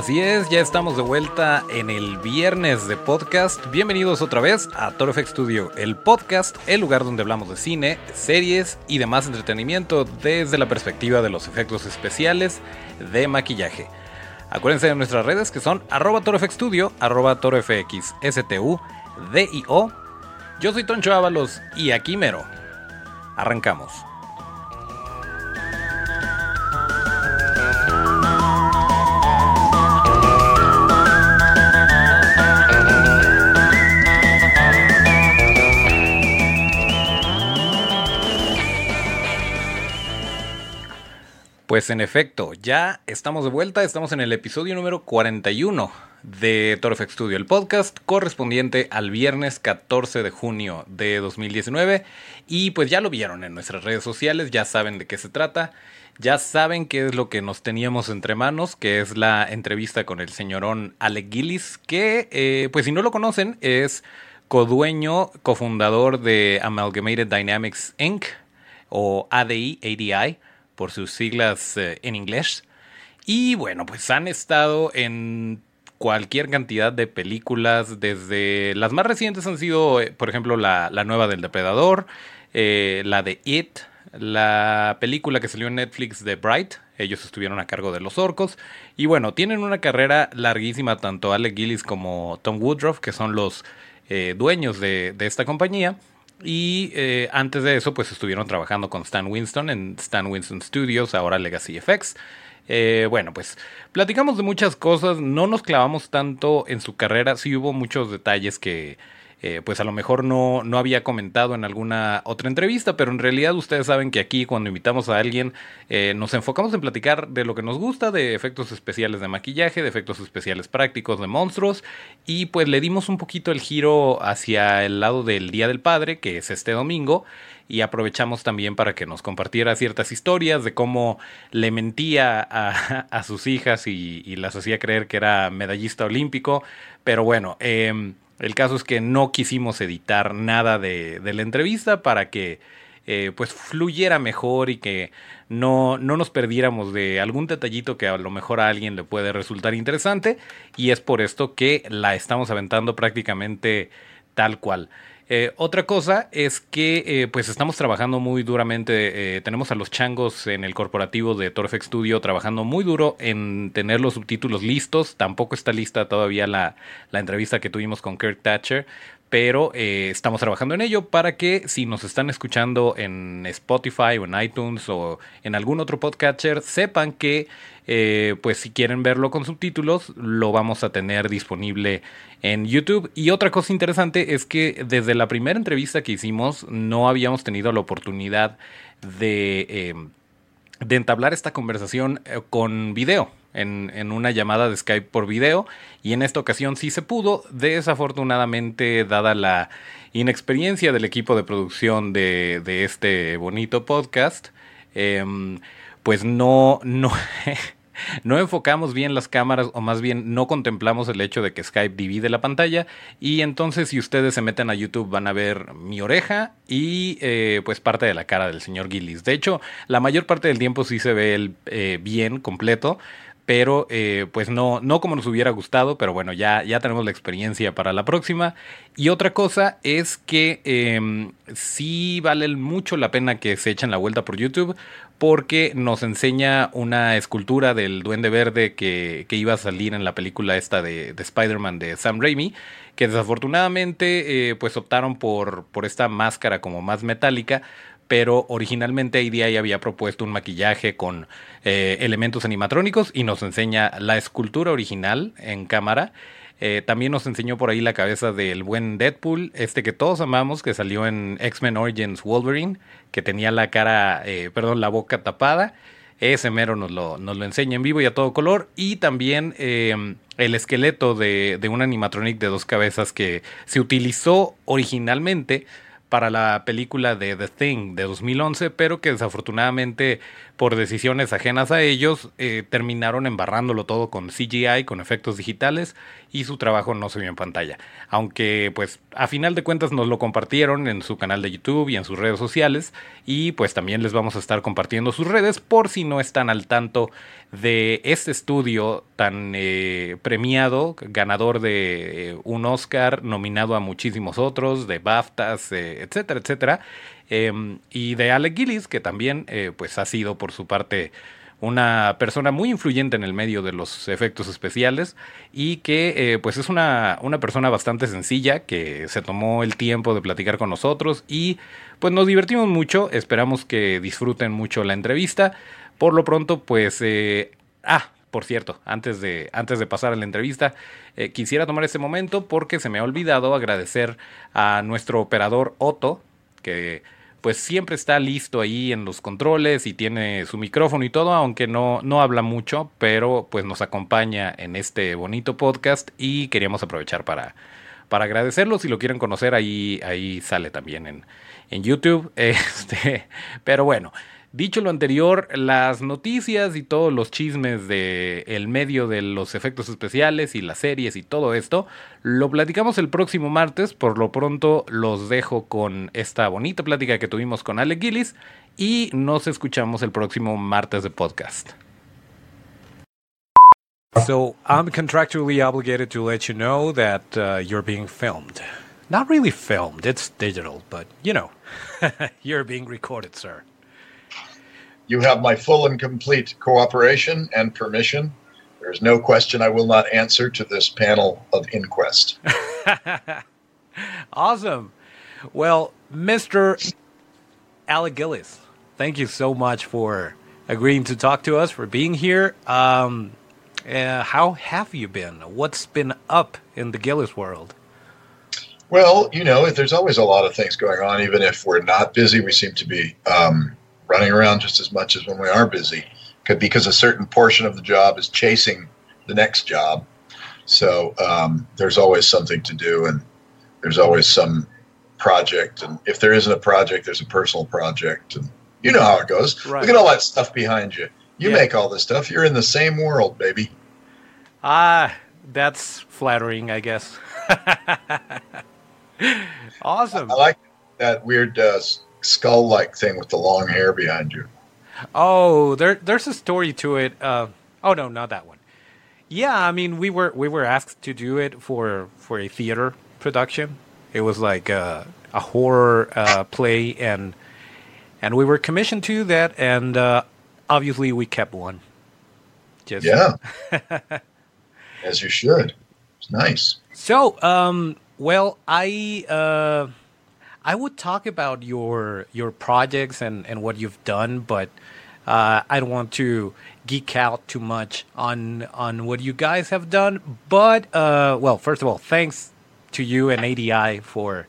Así es, ya estamos de vuelta en el viernes de podcast. Bienvenidos otra vez a Toro Studio, el podcast, el lugar donde hablamos de cine, series y demás entretenimiento desde la perspectiva de los efectos especiales de maquillaje. Acuérdense de nuestras redes que son arroba torofxstudio, arroba torofxstu, D-I-O. Yo soy Toncho Ábalos y aquí mero. Arrancamos. Pues en efecto, ya estamos de vuelta, estamos en el episodio número 41 de Torfex Studio, el podcast correspondiente al viernes 14 de junio de 2019. Y pues ya lo vieron en nuestras redes sociales, ya saben de qué se trata, ya saben qué es lo que nos teníamos entre manos, que es la entrevista con el señorón Alec Gillis, que eh, pues si no lo conocen es codueño, cofundador de Amalgamated Dynamics Inc. o ADI, ADI por sus siglas eh, en inglés. Y bueno, pues han estado en cualquier cantidad de películas, desde las más recientes han sido, eh, por ejemplo, la, nueva del Depredador, eh, la de It, la película que salió en Netflix de Bright, ellos estuvieron a cargo de los orcos, y bueno, tienen una carrera larguísima, tanto Alec Gillis como Tom Woodruff, que son los dueños de, de esta compañía. Y eh, antes de eso, pues estuvieron trabajando con Stan Winston en Stan Winston Studios, ahora Legacy FX. Eh, bueno, pues platicamos de muchas cosas, no nos clavamos tanto en su carrera, sí hubo muchos detalles que eh, pues a lo mejor no, no había comentado en alguna otra entrevista, pero en realidad ustedes saben que aquí cuando invitamos a alguien eh, nos enfocamos en platicar de lo que nos gusta, de efectos especiales de maquillaje, de efectos especiales prácticos, de monstruos, y pues le dimos un poquito el giro hacia el lado del Día del Padre, que es este domingo, y aprovechamos también para que nos compartiera ciertas historias de cómo le mentía a, sus hijas y, las hacía creer que era medallista olímpico. Pero bueno, eh, el caso es que no quisimos editar nada de, la entrevista para que eh, pues fluyera mejor y que no, no nos perdiéramos de algún detallito que a lo mejor a alguien le puede resultar interesante y es por esto que la estamos aventando prácticamente tal cual. Eh, otra cosa es que eh, pues estamos trabajando muy duramente, eh, tenemos a los changos en el corporativo de Torfex Studio trabajando muy duro en tener los subtítulos listos, tampoco está lista todavía la, la entrevista que tuvimos con Kirk Thatcher, pero estamos trabajando en ello para que si nos están escuchando en Spotify o en iTunes o en algún otro podcatcher, sepan que pues si quieren verlo con subtítulos, lo vamos a tener disponible en YouTube. Y otra cosa interesante es que desde la primera entrevista que hicimos no habíamos tenido la oportunidad de, eh, entablar esta conversación eh, con video. En, una llamada de Skype por video y en esta ocasión sí se pudo, desafortunadamente dada la inexperiencia del equipo de producción de, de este bonito podcast, em, pues no, no, no enfocamos bien las cámaras o más bien no contemplamos el hecho de que Skype divide la pantalla y entonces si ustedes se meten a YouTube van a ver mi oreja y eh, pues parte de la cara del señor Gillis. De hecho, la mayor parte del tiempo sí se ve el, eh, bien completo, pero eh, pues no, no como nos hubiera gustado, pero bueno, ya, ya tenemos la experiencia para la próxima. Y otra cosa es que eh, sí vale mucho la pena que se echen la vuelta por YouTube porque nos enseña una escultura del duende verde que, que iba a salir en la película esta de, de Spider-Man de Sam Raimi, que desafortunadamente eh, pues optaron por, por esta máscara como más metálica, pero originalmente ADI había propuesto un maquillaje con eh, elementos animatrónicos y nos enseña la escultura original en cámara. Eh, también nos enseñó por ahí la cabeza del buen Deadpool, este que todos amamos, que salió en X-Men Origins Wolverine, que tenía la cara, eh, perdón, la boca tapada. Ese mero nos lo, nos lo enseña en vivo y a todo color. Y también el esqueleto de, de un animatronic de dos cabezas que se utilizó originalmente para la película de The Thing de 2011, pero que desafortunadamente por decisiones ajenas a ellos eh, terminaron embarrándolo todo con CGI, con efectos digitales y su trabajo no se vio en pantalla. Aunque pues a final de cuentas nos lo compartieron en su canal de YouTube y en sus redes sociales y pues también les vamos a estar compartiendo sus redes por si no están al tanto de este estudio tan eh, premiado, ganador de eh, un Oscar, nominado a muchísimos otros, de BAFTAs, etcétera, etcétera, em, y de Alec Gillis que también pues ha sido por su parte una persona muy influyente en el medio de los efectos especiales y que eh, pues es una, una, persona bastante sencilla que se tomó el tiempo de platicar con nosotros y pues nos divertimos mucho, esperamos que disfruten mucho la entrevista. Por lo pronto pues... Eh, ah, por cierto, antes de, antes de pasar a la entrevista, eh, quisiera tomar este momento porque se me ha olvidado agradecer a nuestro operador Otto, que pues siempre está listo ahí en los controles y tiene su micrófono y todo, aunque no, no habla mucho, pero pues nos acompaña en este bonito podcast y queríamos aprovechar para, para agradecerlo. Si lo quieren conocer, ahí, ahí sale también en, en YouTube. Este, pero bueno, Dicho lo anterior, las noticias y todos los chismes de el medio de los efectos especiales y las series y todo esto, lo platicamos el próximo martes. Por lo pronto los dejo con esta bonita plática que tuvimos con Alec Gillis y nos escuchamos el próximo martes de podcast. So I'm contractually obligated to let you know that uh, you're being filmed. Not really filmed, it's digital, but you know, you're being recorded, sir. You have my full and complete cooperation and permission. There's no question I will not answer to this panel of inquest. awesome. Well, Mr. Alec Gillis, thank you so much for agreeing to talk to us, for being here. Um, uh, how have you been? What's been up in the Gillis world? Well, you know, there's always a lot of things going on. Even if we're not busy, we seem to be um, running around just as much as when we are busy because a certain portion of the job is chasing the next job. So um, there's always something to do, and there's always some project. And if there isn't a project, there's a personal project, and you know how it goes. Right. Look at all that stuff behind you. You yeah. make all this stuff. You're in the same world, baby. Ah, that's flattering, I guess. awesome. I, I like that weird uh, skull like thing with the long hair behind you. Oh, there there's a story to it. Uh, oh no, not that one. Yeah, I mean we were we were asked to do it for for a theater production. It was like a, a horror uh, play, and and we were commissioned to that, and uh, obviously we kept one. Just yeah, as you should. It's nice. So, um, well, I uh, I would talk about your your projects and, and what you've done, but uh, I don't want to geek out too much on on what you guys have done. But uh, well, first of all, thanks to you and ADI for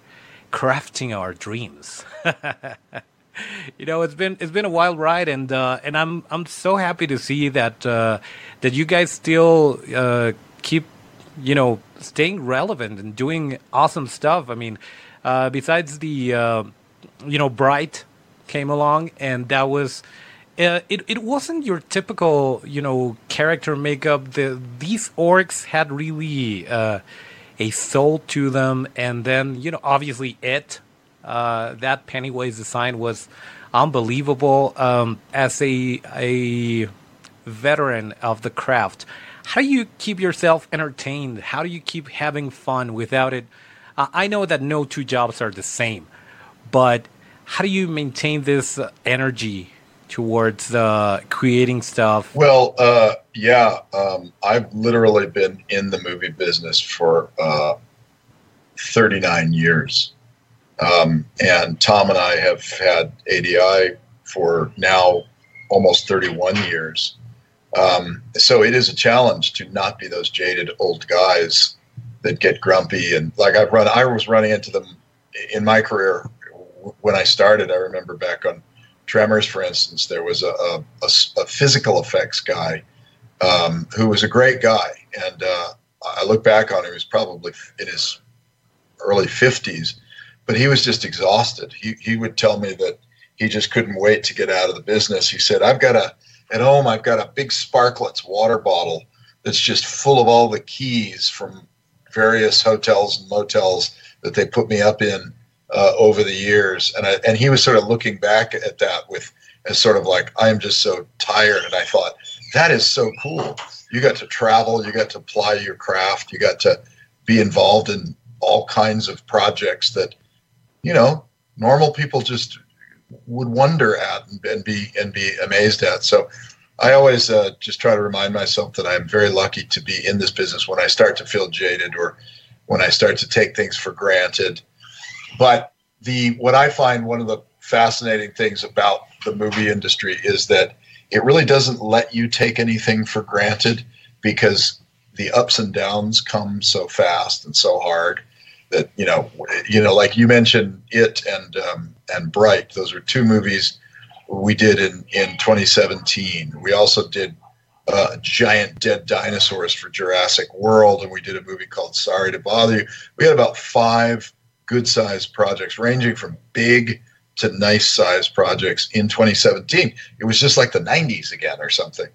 crafting our dreams. you know, it's been it's been a wild ride, and uh, and I'm I'm so happy to see that uh, that you guys still uh, keep you know staying relevant and doing awesome stuff. I mean uh, besides the, uh, you know, Bright came along, and that was. Uh, it, it wasn't your typical you know character makeup. The these orcs had really uh, a soul to them, and then you know obviously it uh, that Pennywise design was unbelievable. Um, as a a veteran of the craft, how do you keep yourself entertained? How do you keep having fun without it uh, I know that no two jobs are the same, but how do you maintain this energy towards uh, creating stuff? Well, uh, yeah, um, I've literally been in the movie business for uh, 39 years. Um, and Tom and I have had ADI for now almost 31 years. Um, so it is a challenge to not be those jaded old guys that get grumpy and like I've run I was running into them in my career when I started I remember back on Tremors for instance there was a, a, a, physical effects guy um, who was a great guy. And uh, I look back on him he was probably in his early 50s but he was just exhausted. He, he would tell me that he just couldn't wait to get out of the business. He said I've got a at home I've got a big Sparkletts water bottle that's just full of all the keys from various hotels and motels that they put me up in uh, over the years, and I, and he was sort of looking back at that with as sort of like I'm just so tired, and I thought that is so cool. You got to travel, you got to apply your craft, you got to be involved in all kinds of projects that you know normal people just would wonder at and, and be and be amazed at. So I always uh, just try to remind myself that I'm very lucky to be in this business when I start to feel jaded or when I start to take things for granted. But the what I find one of the fascinating things about the movie industry is that it really doesn't let you take anything for granted because the ups and downs come so fast and so hard that you know you know like you mentioned it and um, and bright those are two movies we did in in 2017 we also did uh, giant dead dinosaurs for jurassic world and we did a movie called sorry to bother you. We had about five good sized projects ranging from big to nice sized projects in 2017 it was just like the 90s again or something.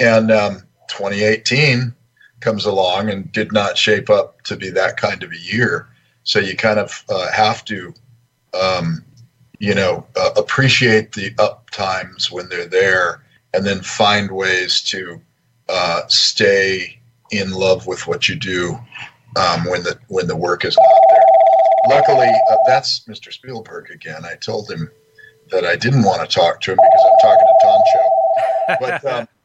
And um, 2018 comes along and did not shape up to be that kind of a year. So you kind of uh, have to, um, you know, uh, appreciate the up times when they're there, and then find ways to uh, stay in love with what you do um, when the when the work is not there. Luckily, uh, that's Mr. Spielberg again. I told him that I didn't want to talk to him because I'm talking to Toncho. But um,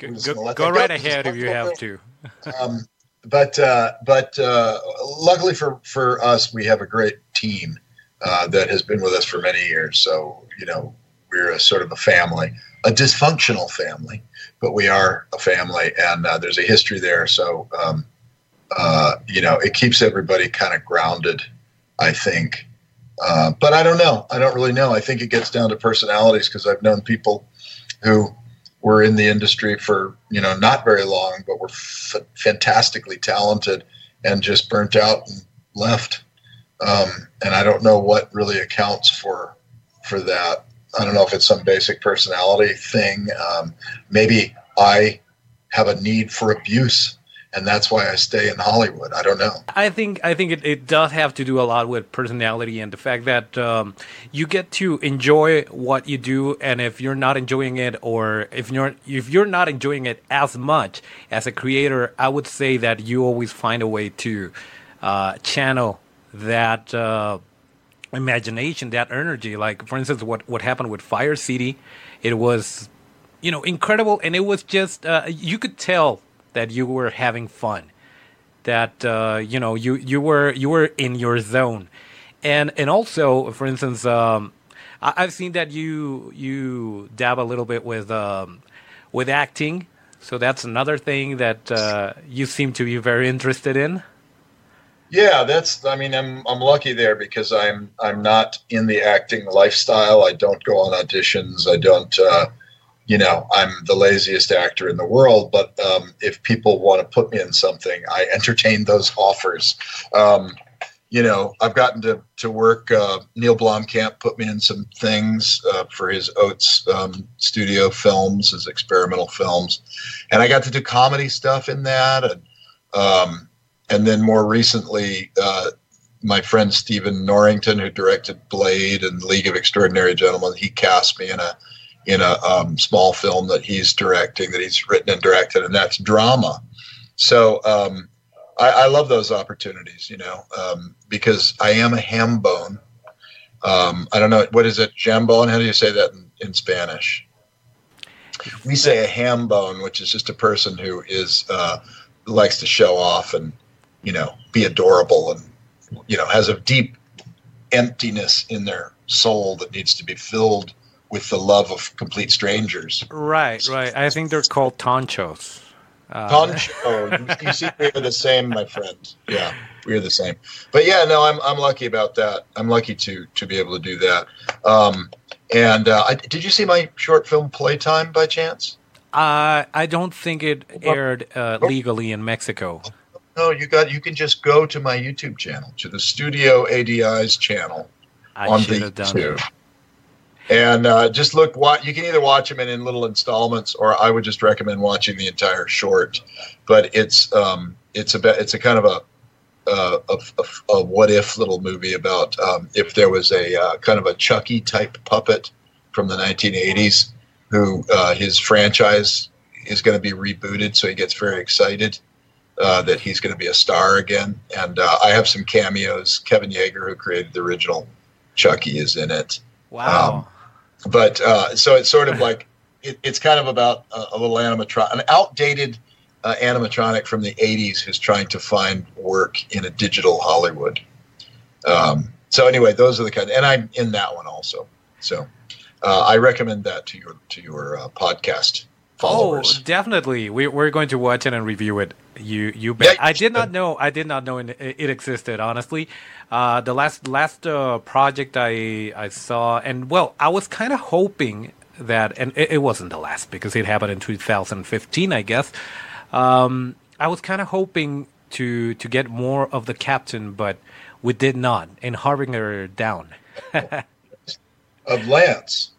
Go, go, go right ahead if you have to. um, but uh, but uh, luckily for for us, we have a great team uh, that has been with us for many years. So you know, we're a sort of a family, a dysfunctional family, but we are a family, and uh, there's a history there. So um, uh, you know, it keeps everybody kind of grounded. I think. Uh, but I don't know. I don't really know. I think it gets down to personalities because I've known people who were in the industry for you know not very long, but were f- fantastically talented and just burnt out and left. Um, and I don't know what really accounts for for that. I don't know if it's some basic personality thing. Um, maybe I have a need for abuse and that's why I stay in Hollywood. I don't know. I think I think it, it does have to do a lot with personality and the fact that um, you get to enjoy what you do, and if you're not enjoying it, or if you're if you're not enjoying it as much as a creator, I would say that you always find a way to uh, channel that. Uh, imagination that energy like for instance what what happened with fire city it was you know incredible and it was just uh, you could tell that you were having fun, that uh, you know you you were you were in your zone, and and also for instance, um, I, have seen that you you dab a little bit with um, with acting, so that's another thing that uh, you seem to be very interested in. Yeah, that's. I mean, I'm I'm lucky there because I'm I'm not in the acting lifestyle. I don't go on auditions. I don't. Uh, you know, I'm the laziest actor in the world, but um, if people want to put me in something, I entertain those offers. Um, you know, I've gotten to to work. Uh, Neil Blomkamp put me in some things uh, for his Oats um, studio films, his experimental films, and I got to do comedy stuff in that, and um, and then more recently, uh, my friend Stephen Norrington, who directed Blade and League of Extraordinary Gentlemen, he cast me in a in a um, small film that he's directing, that he's written and directed, and that's drama. So um, I, I, love those opportunities, you know, um, because I am a ham bone. Um, I don't know what is it, jambon? How do you say that in, in Spanish? We say a ham bone, which is just a person who is uh, likes to show off and you know be adorable and you know has a deep emptiness in their soul that needs to be filled with the love of complete strangers. Right, right. I think they're called tonchos. Uh, Toncho. you see, we're the same, my friend. Yeah, we're the same. But yeah, no, I'm I'm lucky about that. I'm lucky to to be able to do that. Um, and uh, I, did you see my short film Playtime by chance? Uh, I don't think it aired uh, legally in Mexico. No, you got. You can just go to my YouTube channel, to the Studio ADI's channel I on the YouTube. and uh, just look what you can either watch them in, in little installments or i would just recommend watching the entire short. But it's um, it's about it's a kind of a uh, a, a, a, what if little movie about um, if there was a uh, kind of a Chucky type puppet from the 1980s who uh, his franchise is going to be rebooted, so he gets very excited uh, that he's going to be a star again. And uh, I have some cameos. Kevin Yagher, who created the original Chucky, is in it. Wow. Um, but uh, so it's sort of like it, it's kind of about a, a little animatronic, an outdated uh, animatronic from the 80s who's trying to find work in a digital Hollywood. Um, so anyway, those are the kind, and I'm in that one also. So uh, I recommend that to your to your uh, podcast followers. Oh, definitely. We, we're going to watch it and review it. You you bet. Yeah, I did not know. I did not know it, it existed. Honestly, uh, the last last uh, project I I saw, and well, I was kind of hoping that, and it, it, wasn't the last because it happened in 2015, I guess. Um, I was kind of hoping to to get more of the captain, but we did not, and Harbinger down. of Lance.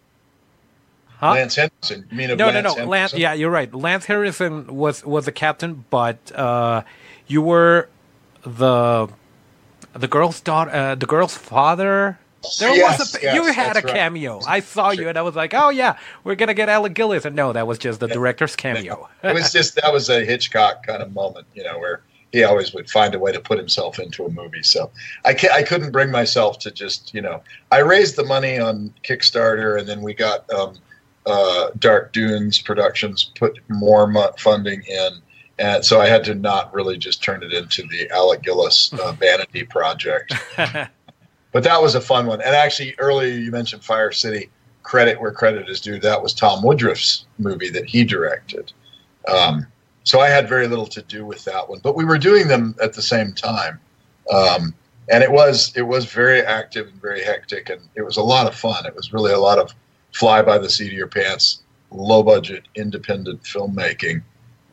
Huh? Lance Henriksen. You mean no, Lance no, no, Lance. Yeah, you're right. Lance Henriksen was was the captain, but uh, you were the the girl's daughter, uh, the girl's father. There yes, was a yes, you had a cameo. Right. I saw sure. you, and I was like, "Oh yeah, we're gonna get Alec Gillis." And no, that was just the yeah. director's cameo. it was just that was a Hitchcock kind of moment, you know, where he always would find a way to put himself into a movie. So I can, I couldn't bring myself to just you know I raised the money on Kickstarter, and then we got um, uh, Dark Dunes Productions put more funding in. And so I had to not really just turn it into the Alec Gillis uh, vanity project. but that was a fun one. And actually, earlier you mentioned Fire City. Credit where credit is due. That was Tom Woodruff's movie that he directed. Um, so I had very little to do with that one. But we were doing them at the same time. Um, and it was it was very active and very hectic, and it was a lot of fun. It was really a lot of fly by the seat of your pants, low budget, independent filmmaking,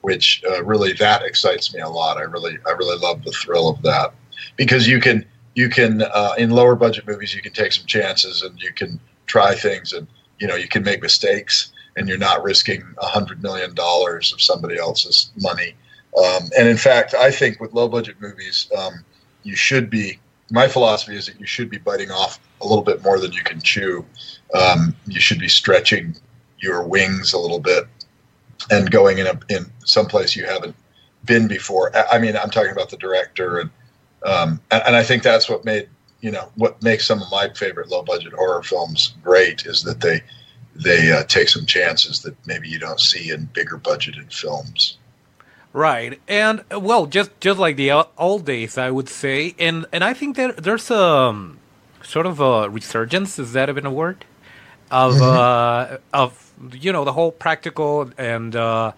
which uh, really that excites me a lot. I really I really love the thrill of that because you can you can uh, in lower budget movies you can take some chances and you can try things and you know you can make mistakes and you're not risking a hundred million dollars of somebody else's money. Um, and in fact, I think with low budget movies, um, you should be. My philosophy is that you should be biting off a little bit more than you can chew um, you should be stretching your wings a little bit and going in a, in someplace you haven't been before. I mean, I'm talking about the director, and um, and, and I think that's what made you know what makes some of my favorite low budget horror films great is that they they uh, take some chances that maybe you don't see in bigger budgeted films. Right, and well, just just like the old days, I would say, and and I think that there's um, sort of a resurgence. Is that even a word? of mm-hmm. uh, of you know the whole practical and uh,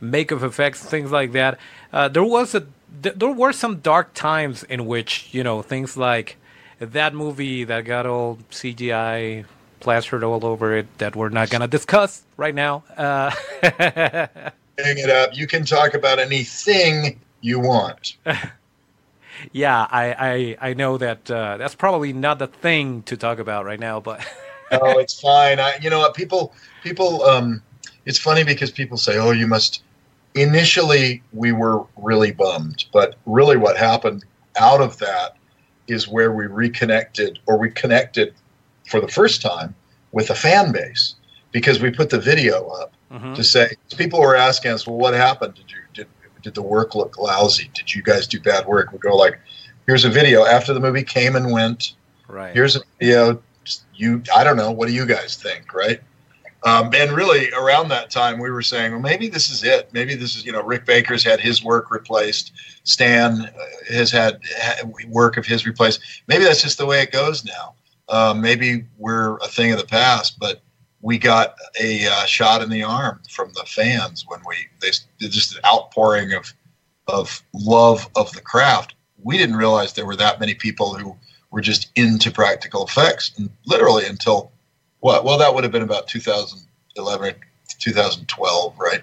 makeup effects, things like that. Uh, there was a th- there were some dark times in which you know things like that movie that got all CGI plastered all over it that we're not gonna discuss right now. Uh, Hang it up. You can talk about anything you want. yeah, I, I I know that uh, that's probably not the thing to talk about right now, but no, it's fine. I, you know what? People, people. Um, it's funny because people say, "Oh, you must." Initially, we were really bummed, but really, what happened out of that is where we reconnected, or we connected for the first time with a fan base because we put the video up mm-hmm. to say people were asking us, "Well, what happened? Did you did the work look lousy? Did you guys do bad work?" We go like, "Here's a video after the movie came and went. Right. Here's a video you I don't know. What do you guys think, right? Um, and really, around that time, we were saying, well, maybe this is it. Maybe this is, you know, Rick Baker's had his work replaced. Stan uh, has had work of his replaced. Maybe that's just the way it goes now. Uh, maybe we're a thing of the past, but we got a uh, shot in the arm from the fans when we they just an outpouring of of love of the craft. We didn't realize there were that many people who were just into practical effects, and literally until what? Well, that would have been about 2011, 2012, right?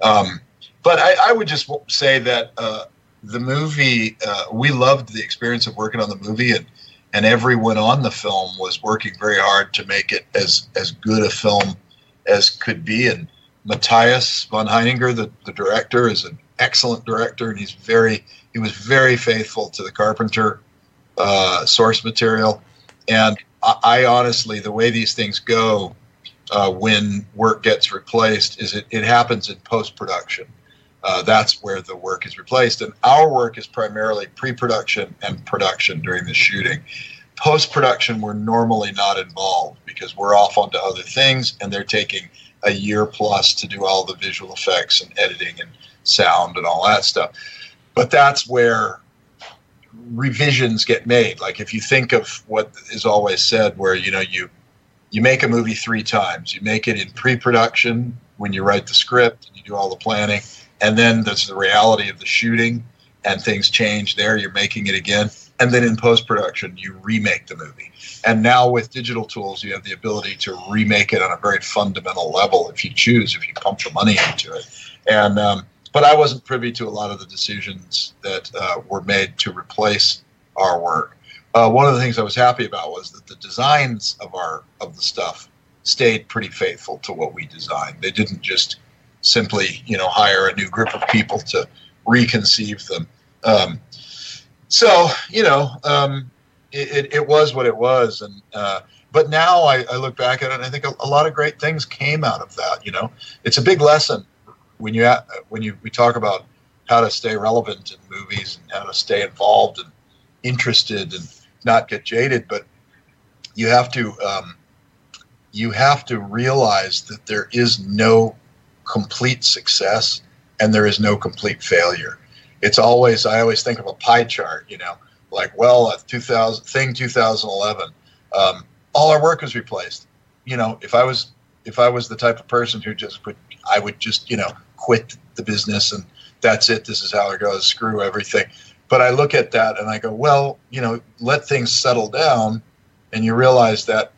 Um, but I, I, would just say that uh, the movie, uh, we loved the experience of working on the movie, and and everyone on the film was working very hard to make it as as good a film as could be. And Matthijs van Heijningen, the, the director, is an excellent director, and he's very he was very faithful to the Carpenter uh, source material. And I, I, honestly, the way these things go uh, when work gets replaced is it, it happens in post production. Uh, that's where the work is replaced. And our work is primarily pre production and production during the shooting. Post production, we're normally not involved because we're off onto other things and they're taking a year plus to do all the visual effects and editing and sound and all that stuff. But that's where revisions get made. Like if you think of what is always said, where you know you you make a movie three times. You make it in pre-production when you write the script and you do all the planning, and then there's the reality of the shooting and things change there. You're making it again. And then in post production, you remake the movie. And now with digital tools, you have the ability to remake it on a very fundamental level if you choose, if you pump the money into it. And, um, but I wasn't privy to a lot of the decisions that uh, were made to replace our work. Uh, one of the things I was happy about was that the designs of our of the stuff stayed pretty faithful to what we designed. They didn't just simply, you know, hire a new group of people to reconceive them. Um, so, you know, um, it, it, it, was what it was. And, uh, but now I, I, look back at it and I think a, a, lot of great things came out of that. You know, it's a big lesson when you, when you, we talk about how to stay relevant in movies and how to stay involved and interested and not get jaded, but you have to, um, you have to realize that there is no complete success and there is no complete failure. It's always I always think of a pie chart, you know, like well, a 2000 thing 2011, um, all our work was replaced. You know, if I was if I was the type of person who just would I would just you know quit the business and that's it. This is how it goes. Screw everything. But I look at that and I go, well, you know, let things settle down, and you realize that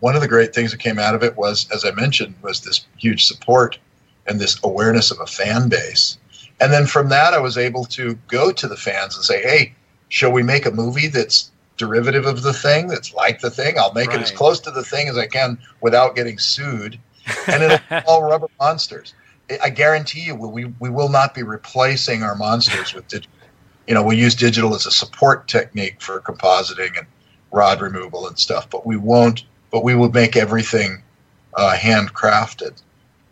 one of the great things that came out of it was, as I mentioned, was this huge support and this awareness of a fan base. And then from that, I was able to go to the fans and say, hey, shall we make a movie that's derivative of the thing, that's like the thing? I'll make right. it as close to the thing as I can without getting sued. And it's all rubber monsters. I guarantee you, we, we will not be replacing our monsters with digital. You know, we use digital as a support technique for compositing and rod removal and stuff, but we won't. But we will make everything uh, handcrafted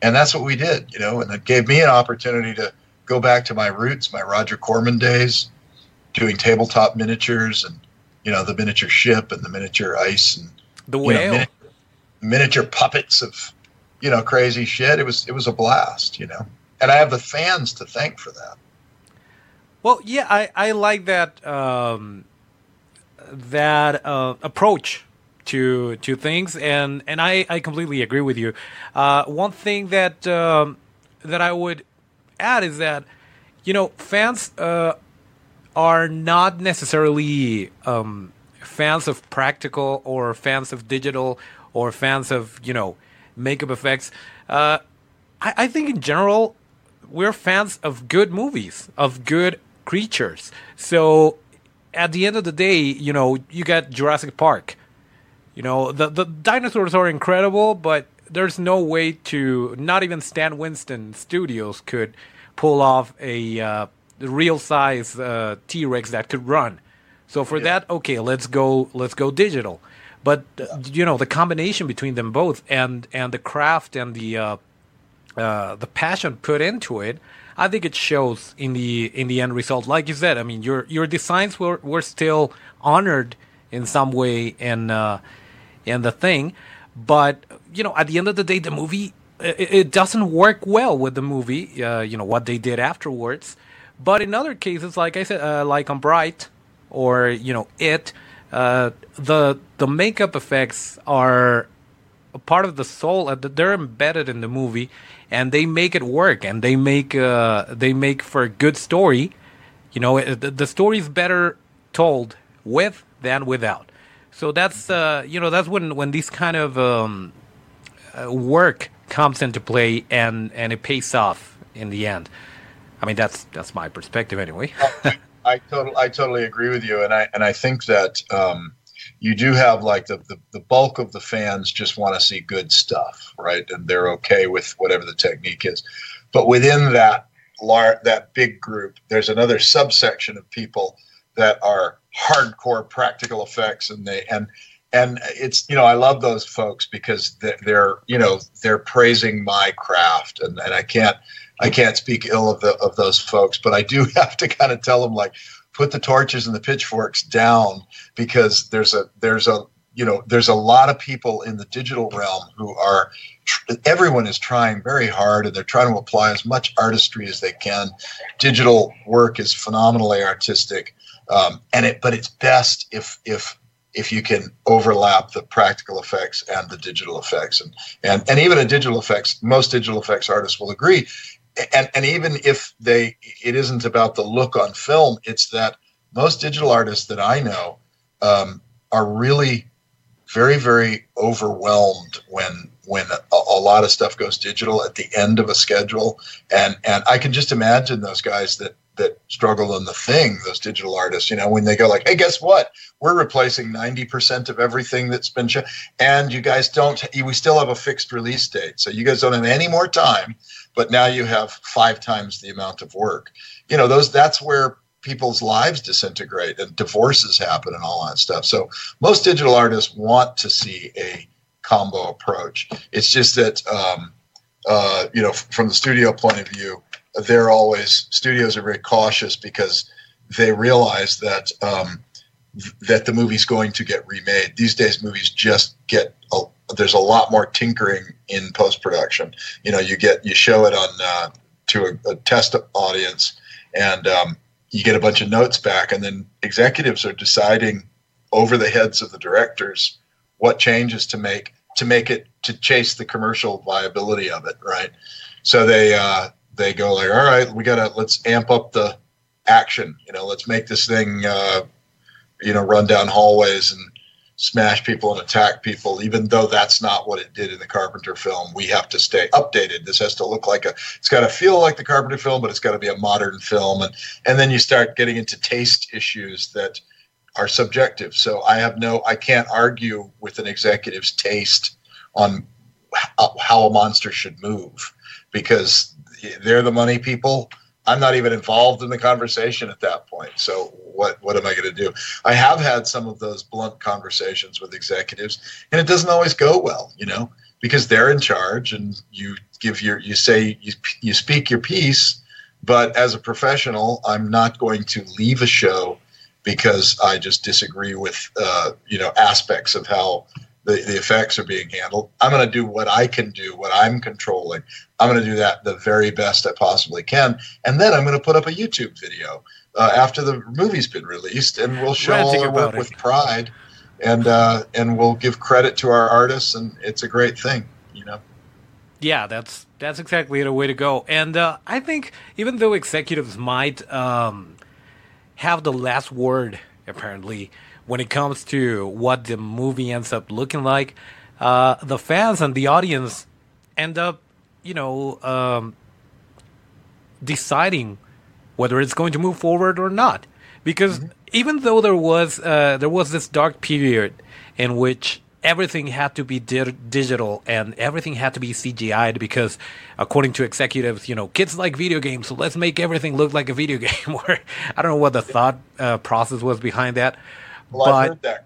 and that's what we did, you know, and it gave me an opportunity to go back to my roots, my Roger Corman days, doing tabletop miniatures and you know the miniature ship and the miniature ice and the whale, know, miniature, miniature puppets of you know crazy shit. It was it was a blast, you know, and I have the fans to thank for that. Well, yeah, I I like that um, that uh, approach to to things, and and I, I completely agree with you. Uh, one thing that um, that I would add is that you know fans uh, are not necessarily um, fans of practical or fans of digital or fans of you know makeup effects. Uh, I, I think in general we're fans of good movies of good creatures. So at the end of the day, you know, you got Jurassic Park. You know, the the dinosaurs are incredible, but there's no way to not even Stan Winston Studios could pull off a uh, real size uh, T Rex that could run. So for yeah. that, okay, let's go let's go digital. But uh, you know, the combination between them both and and the craft and the uh, uh, the passion put into it, I think it shows in the in the end result. Like you said, I mean, your your designs were were still honored in some way and uh, and the thing. But you know, at the end of the day, the movie it, it doesn't work well with the movie. Uh, you know what they did afterwards. But in other cases, like I said, uh, like on Bright or you know It, uh, the the makeup effects are a part of the soul. Uh, they're embedded in the movie, and they make it work. And they make uh, they make for a good story. You know, the, the story is better told with than without. So that's uh, you know that's when when this kind of um, uh, work comes into play and and it pays off in the end. I mean that's that's my perspective anyway. I totally I totally agree with you, and I and I think that um, you do have like the, the the bulk of the fans just want to see good stuff, right? And they're okay with whatever the technique is, but within that lar- that big group, there's another subsection of people that are hardcore practical effects, and they and and it's you know I love those folks because they're, you know they're praising my craft, and and I can't I can't speak ill of the of those folks, but I do have to kind of tell them like put the torches and the pitchforks down because there's a there's a you know there's a lot of people in the digital realm who are everyone is trying very hard and they're trying to apply as much artistry as they can. Digital work is phenomenally artistic um, and it but it's best if if if you can overlap the practical effects and the digital effects. And and, and even in digital effects most digital effects artists will agree. And and even if they it isn't about the look on film it's that most digital artists that i know um, are really very very overwhelmed when when a, a, lot of stuff goes digital at the end of a schedule. And and i can just imagine those guys that that struggle on the thing those digital artists you know when they go like hey guess what? We're replacing 90% of everything that's been shown and you guys don't we still have a fixed release date. So you guys don't have any more time but now you have five times the amount of work. You know those that's where people's lives disintegrate and divorces happen and all that stuff. So most digital artists want to see a combo approach. It's just that um, uh, you know from the studio point of view they're always studios are very cautious because they realize that um, that the movie's going to get remade. These days, movies just get a, there's a lot more tinkering in post production. You know, you get you show it on uh, to a, a, test audience, and um, you get a bunch of notes back, and then executives are deciding over the heads of the directors what changes to make to make it to chase the commercial viability of it, right? So they uh, they go like, all right, we gotta let's amp up the action. You know, let's make this thing uh, you know run down hallways and smash people and attack people, even though that's not what it did in the Carpenter film. We have to stay updated. This has to look like a, it's got to feel like the Carpenter film, but it's got to be a modern film. And, and then you start getting into taste issues that are subjective. So I have no, I can't argue with an executive's taste on how a monster should move because they're the money people. I'm not even involved in the conversation at that point. So what what am I going to do? I have had some of those blunt conversations with executives, and it doesn't always go well, you know, because they're in charge, and you give your you say you you speak your piece, but as a professional, I'm not going to leave a show because I just disagree with uh, you know aspects of how the, the effects are being handled. I'm going to do what I can do, what I'm controlling. I'm going to do that the very best I possibly can. And then I'm going to put up a YouTube video uh, after the movie's been released, and we'll show all our work with pride, and uh, and we'll give credit to our artists, and it's a great thing, you know. Yeah, that's that's exactly the way to go. And uh, I think even though executives might um, have the last word, apparently, when it comes to what the movie ends up looking like, uh, the fans and the audience end up, you know, um, deciding whether it's going to move forward or not. Because mm-hmm. even though there was uh, there was this dark period in which everything had to be di- digital and everything had to be CGI'd because, according to executives, you know, kids like video games, so let's make everything look like a video game. or I don't know what the thought uh, process was behind that. Well, but, I've heard that.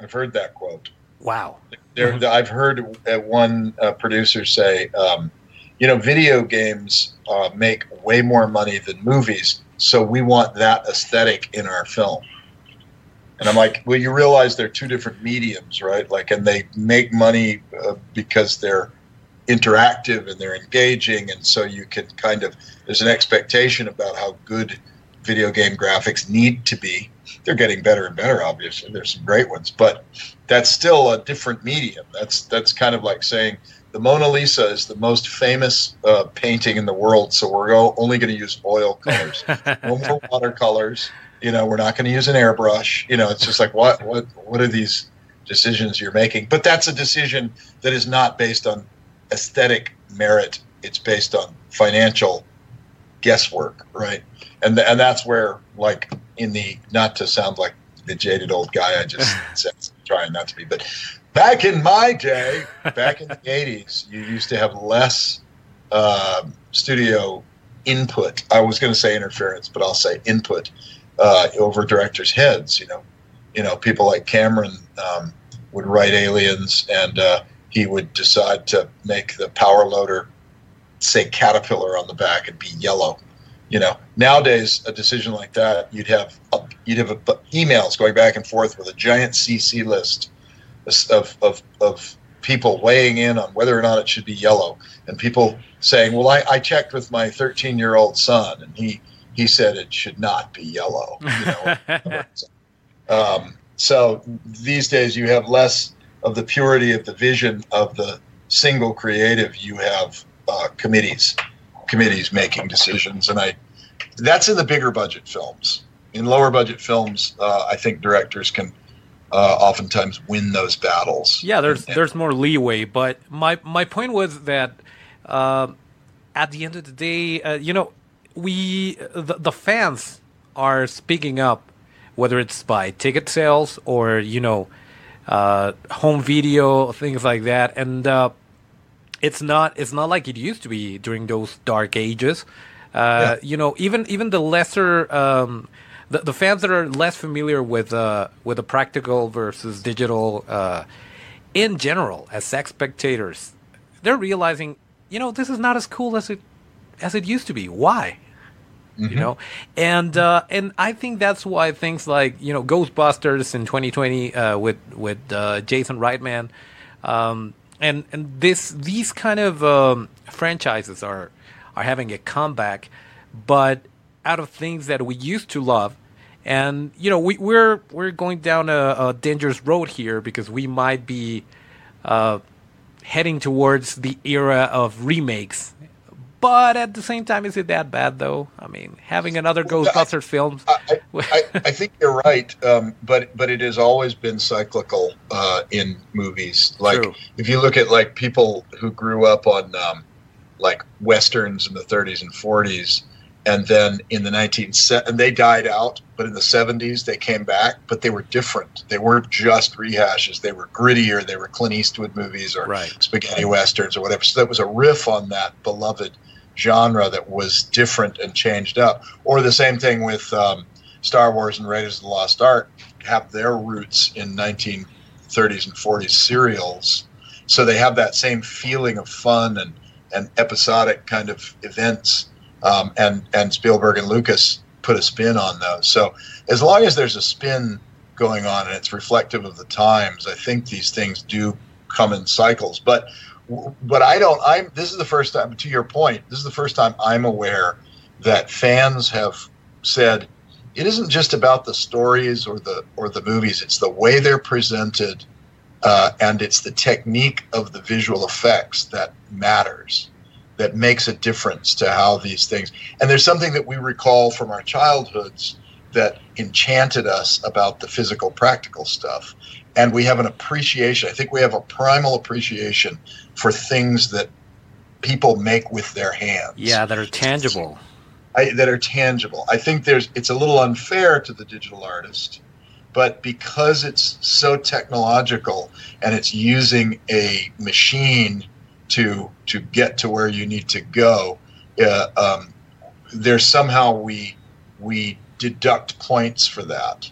I've heard that quote. Wow. There, I've heard one uh, producer say, um, you know, video games uh, make way more money than movies, so we want that aesthetic in our film. And I'm like, well, you realize they're two different mediums, right? Like, and they make money uh, because they're interactive and they're engaging, and so you can kind of there's an expectation about how good video game graphics need to be. They're getting better and better, obviously. There's some great ones, but that's still a different medium. That's that's kind of like saying the Mona Lisa is the most famous uh, painting in the world, so we're only going to use oil colors, no more watercolors. You know, we're not going to use an airbrush. You know, it's just like what what what are these decisions you're making? But that's a decision that is not based on aesthetic merit. It's based on financial guesswork, right? And and that's where, like, in the not to sound like the jaded old guy I just said, trying not to be, but back in my day, back in the '80s, you used to have less uh, studio input. I was going to say interference, but I'll say input uh, over directors' heads. You know, you know, people like Cameron um, would write Aliens, and uh, he would decide to make the power loader say Caterpillar on the back and be yellow. You know, nowadays a decision like that, you'd have you'd have a, emails going back and forth with a giant CC list of, of, of people weighing in on whether or not it should be yellow, and people saying, "Well, I, I checked with my 13 year old son, and he he said it should not be yellow." You know? um, so these days you have less of the purity of the vision of the single creative. You have uh, committees, committees making decisions, and I that's in the bigger budget films. In lower budget films, uh, I think directors can uh, oftentimes win those battles. Yeah, there's and, there's more leeway, but my my point was that uh, at the end of the day, uh, you know, we the, the fans are speaking up, whether it's by ticket sales or you know, uh, home video things like that, and uh, it's not it's not like it used to be during those dark ages. Uh, yeah. You know, even even the lesser um, the, the fans that are less familiar with uh, with the practical versus digital uh, in general as sex spectators, they're realizing, you know, this is not as cool as it as it used to be. Why? Mm-hmm. You know, and uh, and I think that's why things like you know Ghostbusters in 2020 uh, with with uh, Jason Reitman, um, and and this these kind of um, franchises are are having a comeback, but out of things that we used to love and you know we, we're we're going down a, a dangerous road here because we might be uh, heading towards the era of remakes. But at the same time, is it that bad though? I mean, having another Ghostbusters film. I, I, I, think you're right, um, but but it has always been cyclical uh, in movies. Like True. if you look at like people who grew up on um, like westerns in the 30s and 40s, and then in the 19 and they died out but in the 70s they came back but they were different. They weren't just rehashes. They were grittier. They were clint eastwood movies or right. spaghetti westerns or whatever. So that was a riff on that beloved genre that was different and changed up. Or the same thing with um, star wars and raiders of the lost ark have their roots in 1930s and 40s serials. So they have that same feeling of fun and, and episodic kind of events um, and and Spielberg and Lucas put a spin on those. So as long as there's a spin going on and it's reflective of the times, I think these things do come in cycles. But but I don't. I'm. This is the first time. To your point, this is the first time I'm aware that fans have said it isn't just about the stories or the or the movies. It's the way they're presented, uh, and it's the technique of the visual effects that matters that makes a difference to how these things. And there's something that we recall from our childhoods that enchanted us about the physical, practical stuff. And we have an appreciation. I think we have a primal appreciation for things that people make with their hands. Yeah, that are tangible. I, that are tangible. I think there's it's a little unfair to the digital artist, but because it's so technological and it's using a machine to to get to where you need to go, uh, um, there's somehow we we deduct points for that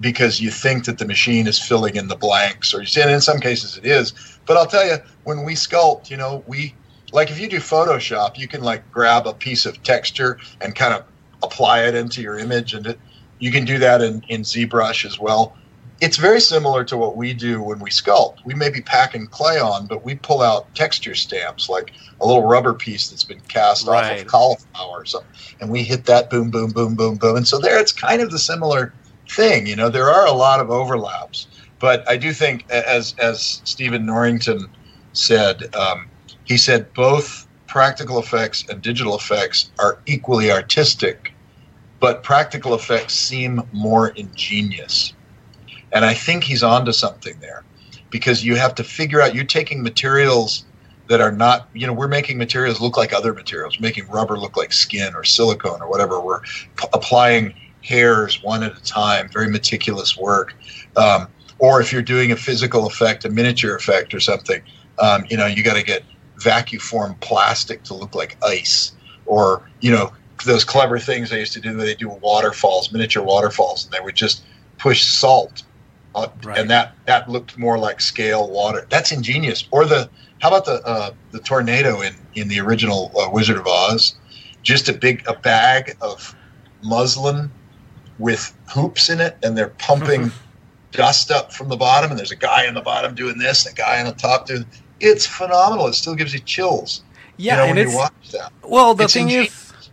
because you think that the machine is filling in the blanks, or and in some cases it is. But I'll tell you, when we sculpt, you know, we like if you do Photoshop, you can like grab a piece of texture and kind of apply it into your image, and it, you can do that in in ZBrush as well it's very similar to what we do when we sculpt. We may be packing clay on, but we pull out texture stamps, like a little rubber piece that's been cast right. off of cauliflower or something, and we hit that boom, boom, boom, boom, boom. And so there, it's kind of the similar thing. You know, there are a lot of overlaps, but I do think, as as Stephen Norrington said, um, he said both practical effects and digital effects are equally artistic, but practical effects seem more ingenious and I think he's onto something there because you have to figure out you're taking materials that are not, you know, we're making materials look like other materials, we're making rubber look like skin or silicone or whatever. We're p- applying hairs one at a time, very meticulous work. Um, or if you're doing a physical effect, a miniature effect or something, um, you know, you got to get vacuum form plastic to look like ice or you know those clever things they used to do. They do waterfalls, miniature waterfalls, and they would just push salt, uh, right. and that that looked more like scale water. That's ingenious. Or the how about the uh, the tornado in in the original uh, Wizard of Oz? Just a big a bag of muslin with hoops in it, and they're pumping dust up from the bottom, and there's a guy in the bottom doing this, and a guy on the top doing. It's phenomenal. It still gives you chills. Yeah, you know, and it's well. The it's thing ingenious. is,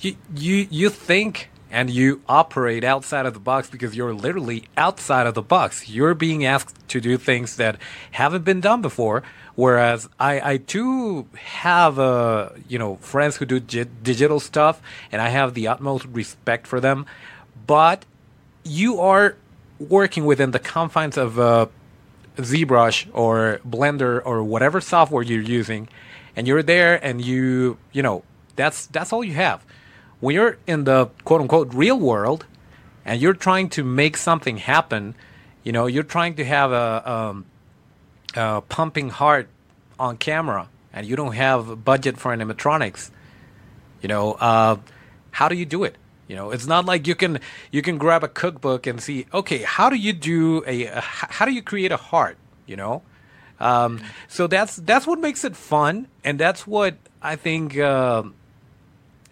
you you you think and you operate outside of the box because you're literally outside of the box. You're being asked to do things that haven't been done before. Whereas I, I too have uh, you know friends who do g- digital stuff, and I have the utmost respect for them. But you are working within the confines of uh, ZBrush or Blender or whatever software you're using, and you're there and you you know that's that's all you have. When you're in the quote unquote real world, and you're trying to make something happen, you know you're trying to have a, um, a pumping heart on camera, and you don't have budget for animatronics. You know, uh, how do you do it? You know, it's not like you can you can grab a cookbook and see, okay, how do you do a, a how do you create a heart? You know, um, so that's that's what makes it fun, and that's what I think uh,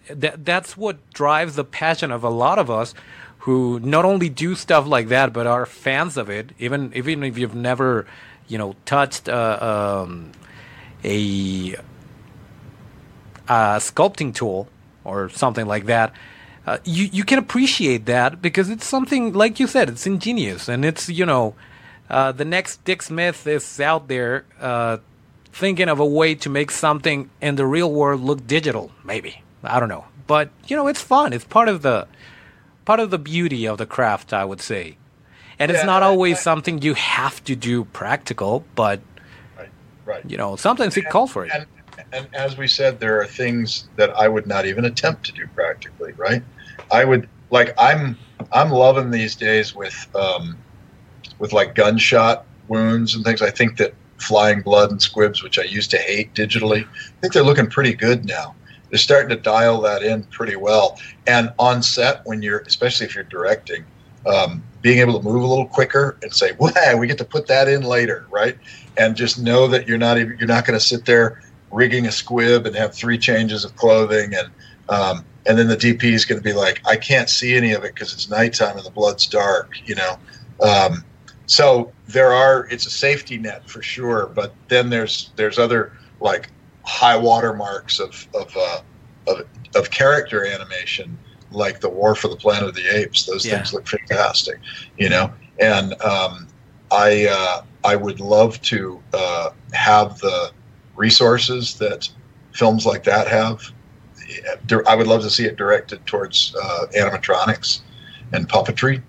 that that's what drives the passion of a lot of us who not only do stuff like that but are fans of it, even even if you've never, you know, touched uh, um, a, a sculpting tool or something like that uh, you you can appreciate that because it's something like you said, it's ingenious and it's you know, uh, the next Dick Smith is out there uh, thinking of a way to make something in the real world look digital. Maybe I don't know, but you know, it's fun. It's part of the part of the beauty of the craft, I would say. And yeah, it's not always I, something you have to do practical, but right, right. you know, sometimes it calls for it. And, and as we said, there are things that I would not even attempt to do practically, right? I would like I'm I'm loving these days with um, with like gunshot wounds and things. I think that flying blood and squibs, which I used to hate digitally, I think they're looking pretty good now. They're starting to dial that in pretty well. And on set, when you're especially if you're directing, um, being able to move a little quicker and say, "Wow, we get to put that in later," right? And just know that you're not even, you're not going to sit there rigging a squib and have three changes of clothing and um, and then the DP is going to be like, I can't see any of it because it's nighttime and the blood's dark, you know. Um, so there are it's a safety net for sure, but then there's there's other like high watermarks of of uh, of, of character animation like the War for the Planet of the Apes. Those yeah. things look fantastic, you know. And um, I uh, I would love to uh, have the resources that films like that have I would love to see it directed towards uh, animatronics and puppetry.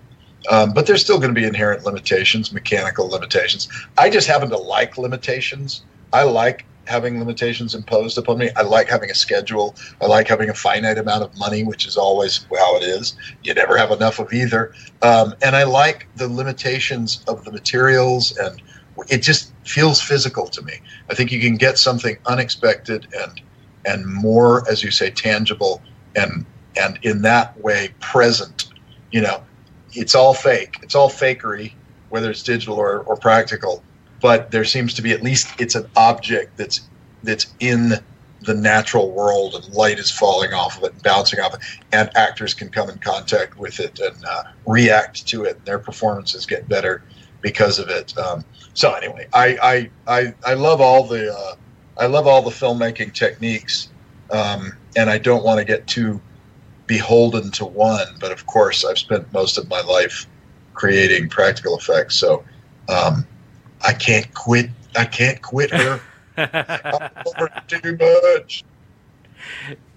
Um, but there's still going to be inherent limitations, mechanical limitations. I just happen to like limitations. I like having limitations imposed upon me. I like having a schedule. I like having a finite amount of money, which is always how it is. You never have enough of either. Um, and I like the limitations of the materials, and it just feels physical to me. I think you can get something unexpected and and more, as you say, tangible and and in that way present. You know, it's all fake. It's all fakery, whether it's digital or, or practical. But there seems to be at least it's an object that's that's in the natural world and light is falling off of it and bouncing off it. And actors can come in contact with it and uh, react to it. And their performances get better because of it. Um, so anyway I, I i i love all the uh, I love all the filmmaking techniques, um, and I don't want to get too beholden to one. But of course, I've spent most of my life creating practical effects, so um, I can't quit. I can't quit her. too much.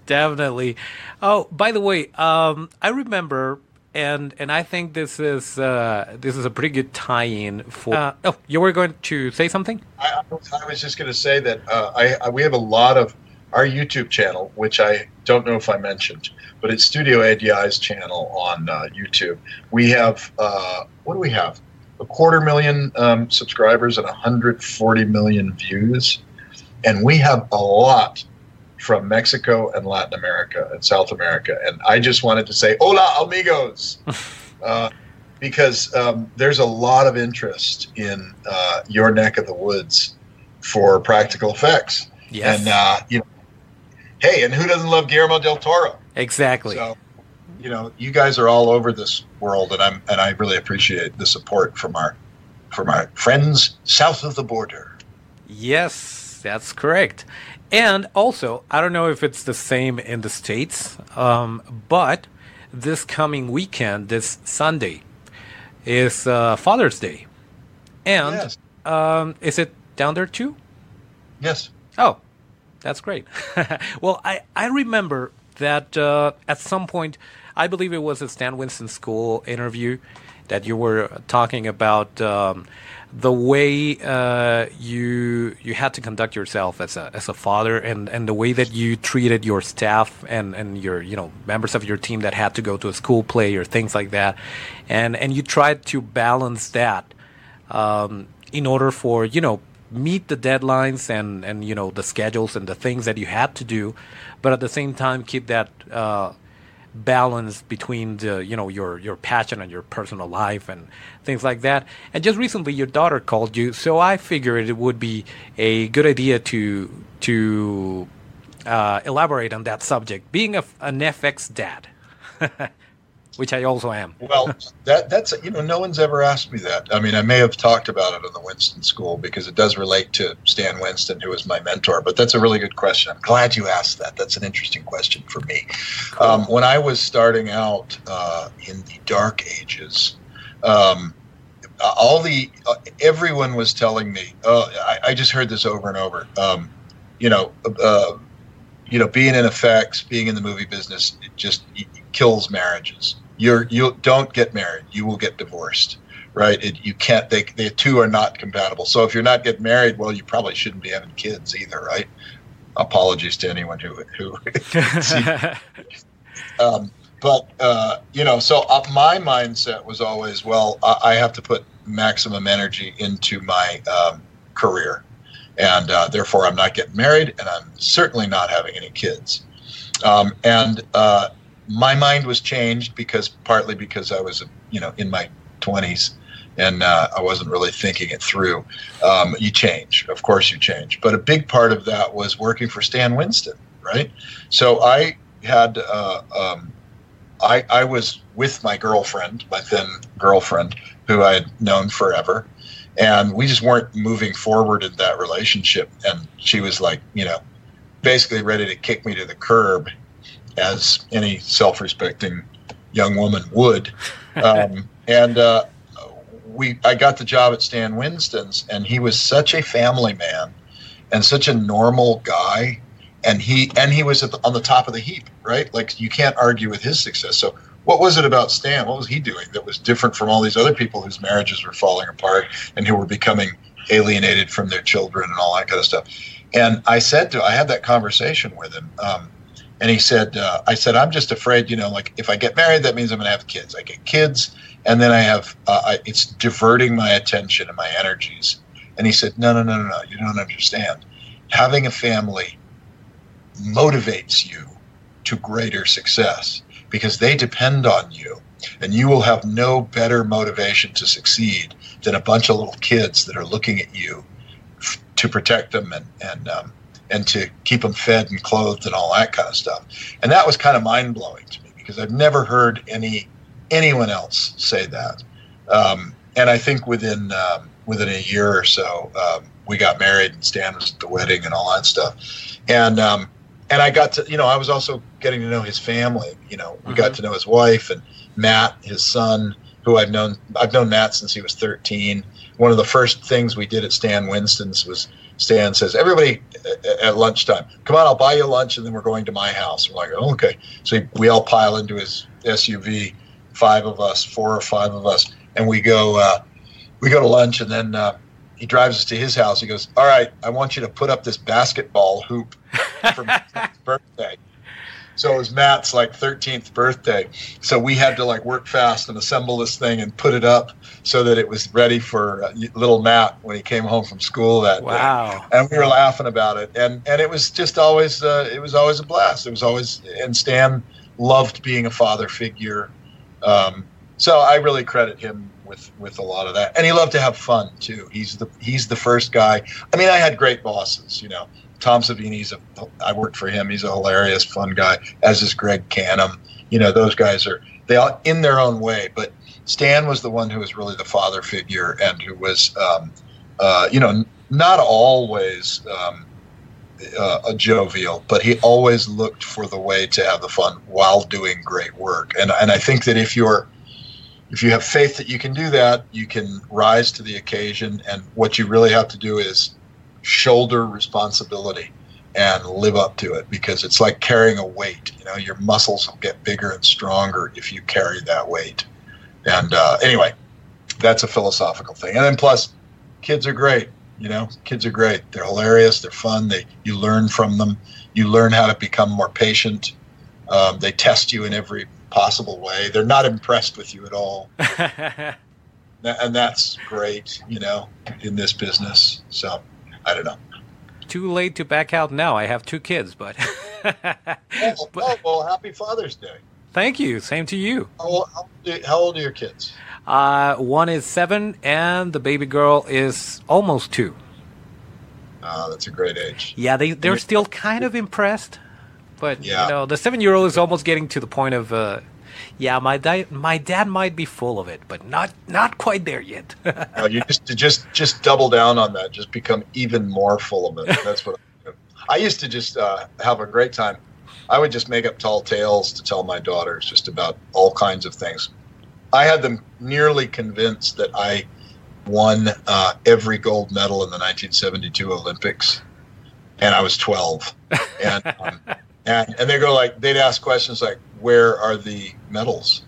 Definitely. Oh, by the way, um, I remember and and I think this is uh, this is a pretty good tie-in for. Uh, oh, you were going to say something? I, I was just going to say that uh, I, I, we have a lot of our YouTube channel, which I don't know if I mentioned, but it's Studio ADI's channel on uh, YouTube. We have uh, what do we have? A quarter million um, subscribers and 140 million views, and we have a lot from Mexico and Latin America and South America. And I just wanted to say, hola, amigos. uh, because um, there's a lot of interest in uh, your neck of the woods for practical effects. Yes. And, uh, you know, hey, and who doesn't love Guillermo del Toro? Exactly. So, you know, you guys are all over this world, and I'm and I really appreciate the support from our from our friends south of the border. Yes, that's correct. And also, I don't know if it's the same in the states, um, but this coming weekend, this Sunday, is uh, Father's Day, and Yes. um, is it down there too? Yes. Oh, that's great. well, I, I remember that uh, at some point, I believe it was a Stan Winston School interview that you were talking about um, the way uh, you you had to conduct yourself as a as a father and, and the way that you treated your staff and, and your you know members of your team that had to go to a school play or things like that, and and you tried to balance that um, in order for you know meet the deadlines and and you know the schedules and the things that you had to do, but at the same time keep that uh, balance between the you know your your passion and your personal life and things like that. And just recently, your daughter called you, so I figured it would be a good idea to to uh, elaborate on that subject. Being a, an FX dad. Which I also am. Well, that that's you know no one's ever asked me that. I mean, I may have talked about it in the Winston School because it does relate to Stan Winston, who was my mentor. But that's a really good question. I'm glad you asked that. That's an interesting question for me. Um, when I was starting out uh, in the dark ages, um, all the uh, everyone was telling me. Uh, I, I just heard this over and over. Um, you know, uh, you know, being in effects, being in the movie business, it just it kills marriages. You're you don't get married. You will get divorced, right? It, you can't. They the two are not compatible. So if you're not getting married, well, you probably shouldn't be having kids either, right? Apologies to anyone who who. um, but uh, you know, so uh, my mindset was always, well, I, I have to put maximum energy into my um, career, and uh, therefore I'm not getting married, and I'm certainly not having any kids. Um, and uh, my mind was changed because partly because I was, you know, in my 20s and uh, I wasn't really thinking it through. Um, you change, of course, you change. But a big part of that was working for Stan Winston, right? So I had, uh, um, I, I was with my girlfriend, my then girlfriend, who I had known forever. And we just weren't moving forward in that relationship. And she was like, you know, basically ready to kick me to the curb, as any self-respecting young woman would. Um, and uh, we, I got the job at Stan Winston's, and he was such a family man, and such a normal guy, and he and he was the, on the top of the heap, right? Like you can't argue with his success. So. What was it about Stan? What was he doing that was different from all these other people whose marriages were falling apart and who were becoming alienated from their children and all that kind of stuff? And I said to, I had that conversation with him, um, and he said, uh, I said, I'm just afraid, you know, like if I get married, that means I'm going to have kids. I get kids, and then I have, uh, I, it's diverting my attention and my energies. And he said, No, no, no, no, no, you don't understand. Having a family motivates you to greater success because they depend on you, and you will have no better motivation to succeed than a bunch of little kids that are looking at you to protect them and and um, and to keep them fed and clothed and all that kind of stuff. And that was kind of mind blowing to me because I've never heard any anyone else say that. Um, and I think within um, within a year or so, um, we got married and Stan was at the wedding and all that stuff. And um, and I got to you know I was also getting to know his family. You know, we mm-hmm. got to know his wife and Matt, his son, who I've known. I've known Matt since he was 13 one of the first things we did at Stan Winston's was Stan says, everybody at lunchtime, come on, I'll buy you lunch, and then we're going to my house. We're like, oh, okay. So we all pile into his SUV, five of us, four or five of us, and we go, uh, we go to lunch, and then uh, he drives us to his house. He goes, all right, I want you to put up this basketball hoop for my birthday. So it was Matt's like 13th birthday. So we had to like work fast and assemble this thing and put it up so that it was ready for uh, little Matt when he came home from school that Wow. day. And we were laughing about it. And and it was just always uh, it was always a blast. It was always and Stan loved being a father figure. Um, so I really credit him with with a lot of that. And he loved to have fun too. He's the he's the first guy. I mean, I had great bosses, you know. Tom Savini's a I worked for him. He's a hilarious, fun guy. As is Greg Cannom. You know, those guys are they all in their own way. But Stan was the one who was really the father figure and who was, um, uh, you know, not always um, uh, a jovial, but he always looked for the way to have the fun while doing great work. And and I think that if you're if you have faith that you can do that, you can rise to the occasion. And what you really have to do is shoulder responsibility and live up to it because it's like carrying a weight. You know, your muscles will get bigger and stronger if you carry that weight. And uh, anyway, that's a philosophical thing. And then plus, kids are great. You know, kids are great. They're hilarious. They're fun. They you learn from them. You learn how to become more patient. Um, they test you in every possible way. They're not impressed with you at all, and that's great. You know, in this business. So I don't know. Too late to back out now. I have two kids, but Oh, oh, well, happy Father's Day. thank you. Same to you. How, old- how, old- are your kids? Uh, one is seven, and the baby girl is almost two. Uh, that's a great age. Yeah, they they're still kind of impressed, but Yeah. you know, the seven-year-old is almost getting to the point of, uh, yeah, my my dad might be full of it, but not not quite there yet. No, you just just just double down on that. Just become even more full of it. That's what I. I used to just uh, have a great time. I would just make up tall tales to tell my daughters just about all kinds of things. I had them nearly convinced that I won uh, every gold medal in the 1972 Olympics, and I was 12. And um, and and they go like they'd ask questions like, "Where are the medals?"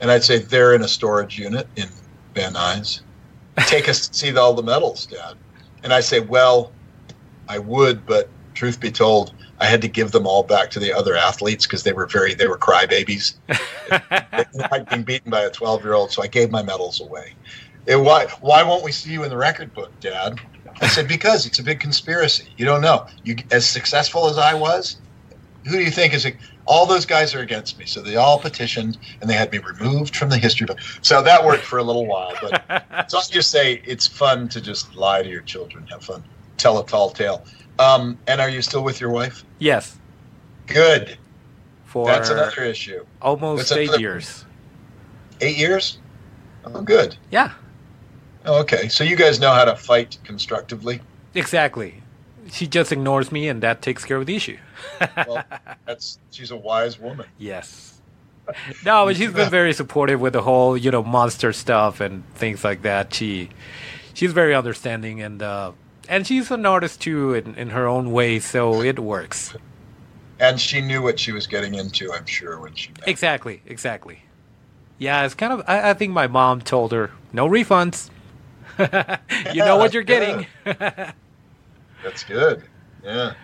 And I'd say they're in a storage unit in Van Nuys take us to see all the medals, Dad. And I say, well, I would, but truth be told, I had to give them all back to the other athletes because they were very, they were crybabies. I'd been beaten by a 12 year old, so I gave my medals away. And why, why won't we see you in the record book, Dad? I said, because it's a big conspiracy. You don't know. You, as successful as I was, who do you think is it? all those guys are against me? So they all petitioned and they had me removed from the history book. So that worked for a little while, but so I'll just say it's fun to just lie to your children, have fun, tell a tall tale. Um, and are you still with your wife? yes, Good. for That's another issue. almost that's eight another- years. Eight years? Oh, good. Yeah, Oh, okay. So you guys know how to fight constructively. exactly. She just ignores me, and that takes care of the issue. Well, that's she's a wise woman. Yes. No, but she's been very supportive with the whole, you know, monster stuff and things like that. She, she's very understanding and uh, and she's an artist too in, in her own way, so it works. And she knew what she was getting into, I'm sure, when she met. Exactly, exactly. Yeah, it's kind of. I, I think my mom told her no refunds. you know what you're getting. That's good. Yeah.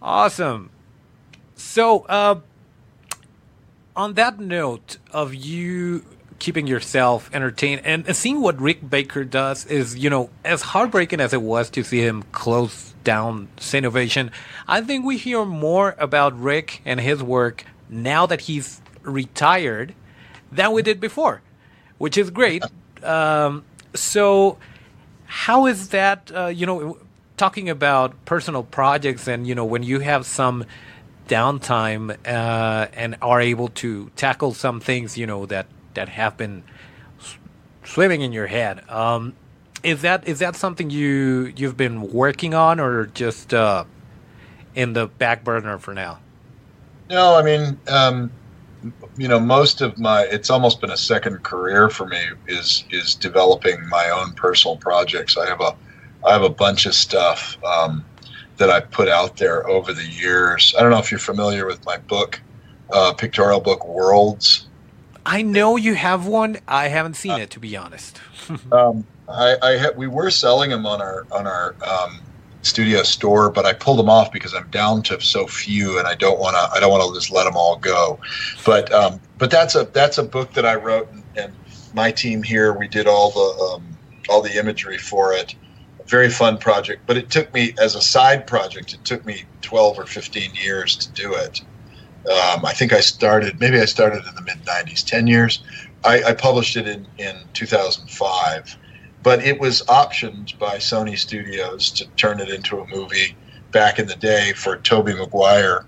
Awesome. So, uh, on that note of you keeping yourself entertained and seeing what Rick Baker does is, you know, as heartbreaking as it was to see him close down Cinovation, I think we hear more about Rick and his work now that he's retired than we did before, which is great. Um, so, how is that, uh, you know, talking about personal projects and, you know, when you have some downtime uh, and are able to tackle some things, you know, that, that have been swimming in your head. Um, is that is that something you you've been working on or just uh, in the back burner for now? No, I mean, um, you know, most of my it's almost been a second career for me is is developing my own personal projects. I have a I have a bunch of stuff um, that I put out there over the years. I don't know if you're familiar with my book, uh, pictorial book Worlds. I know you have one. I haven't seen it to be honest. Um, I, I ha- we were selling them on our on our um, studio store, but I pulled them off because I'm down to so few, and I don't want to. I don't want to just let them all go. But um, but that's a that's a book that I wrote, and, and my team here we did all the um, all the imagery for it. Very fun project, but it took me as a side project. It took me 12 or 15 years to do it. Um, I think I started maybe I started in the mid 90s, 10 years. I, I published it in in 2005 but it was optioned by Sony Studios to turn it into a movie back in the day for Tobey Maguire,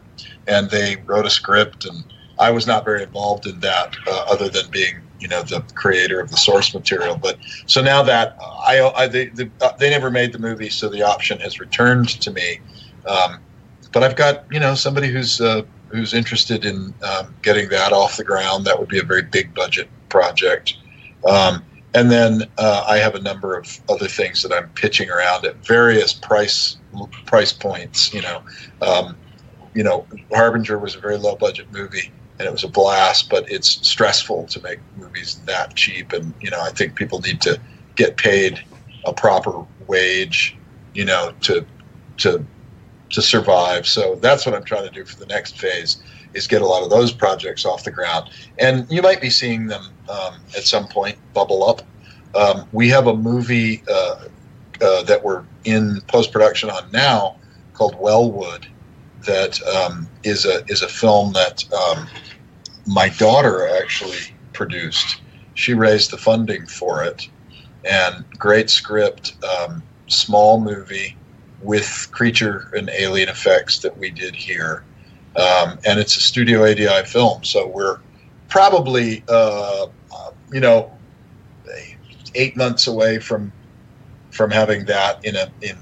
and they wrote a script, and I was not very involved in that, uh, other than being you know the creator of the source material. But so now that I, I they the, uh, they never made the movie, so the option has returned to me. Um, but I've got you know somebody who's uh, who's interested in um, getting that off the ground. That would be a very big budget project. Um, and then uh, I have a number of other things that I'm pitching around at various price price points. You know, um, you know, Harbinger was a very low budget movie and it was a blast, but it's stressful to make movies that cheap. And you know, I think people need to get paid a proper wage, you know, to to to survive. So that's what I'm trying to do for the next phase is get a lot of those projects off the ground. And you might be seeing them um, at some point bubble up. Um, we have a movie uh, uh, that we're in post production on now called Wellwood that um, is a is a film that um, my daughter actually produced. She raised the funding for it, and great script, um, small movie with creature and alien effects that we did here um, and it's a Studio ADI film. So we're probably, uh, you know, eight months away from from having that in a in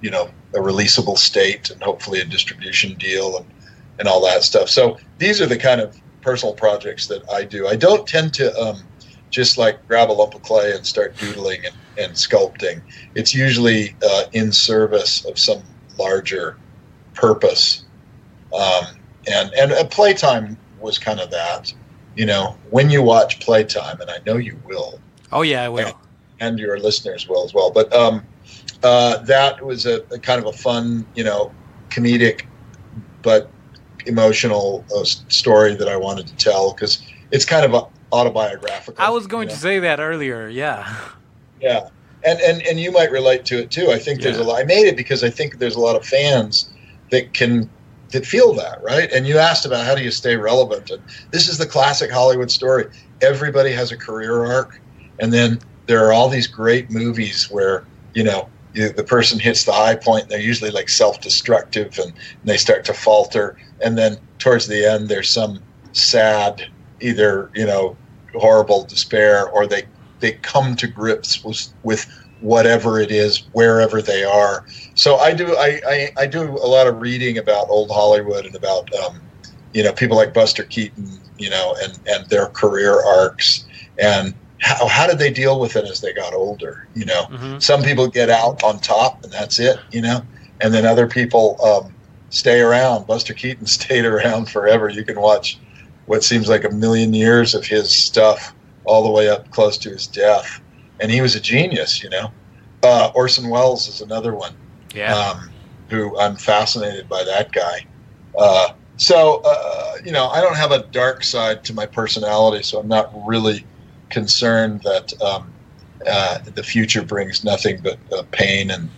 you know a releasable state and hopefully a distribution deal and and all that stuff. So these are the kind of personal projects that I do. I don't tend to um, just like grab a lump of clay and start doodling and, and sculpting. It's usually uh, in service of some larger purpose um, and and uh, playtime was kind of that. You know, when you watch playtime, and I know you will. Oh yeah, I will. And, and your listeners will as well. But um, uh, that was a, a, kind of a fun, you know, comedic, but emotional uh, story that I wanted to tell because it's kind of autobiographical. I was going to know? say that earlier. Yeah. Yeah. And, and, and you might relate to it too. I think there's yeah. a lot. I made it because I think there's a lot of fans that can that feel that, right? And you asked about how do you stay relevant. And this is the classic Hollywood story. Everybody has a career arc, and then there are all these great movies where you know you, the person hits the high point. They're usually like self-destructive, and, and they start to falter. And then towards the end, there's some sad, either you know, horrible despair, or they they come to grips with with whatever it is, wherever they are. So I do I, I, I do a lot of reading about old Hollywood and about um, you know people like Buster Keaton, you know, and and their career arcs and how, how did they deal with it as they got older? You know, mm-hmm. some people get out on top and that's it, you know, and then other people um, stay around. Buster Keaton stayed around forever. You can watch what seems like a million years of his stuff all the way up close to his death and he was a genius, you know. Uh, Orson Welles is another one. Yeah. Um, who I'm fascinated by that guy. Uh, so uh, you know, I don't have a dark side to my personality, so I'm not really concerned that um, uh, the future brings nothing but uh, pain and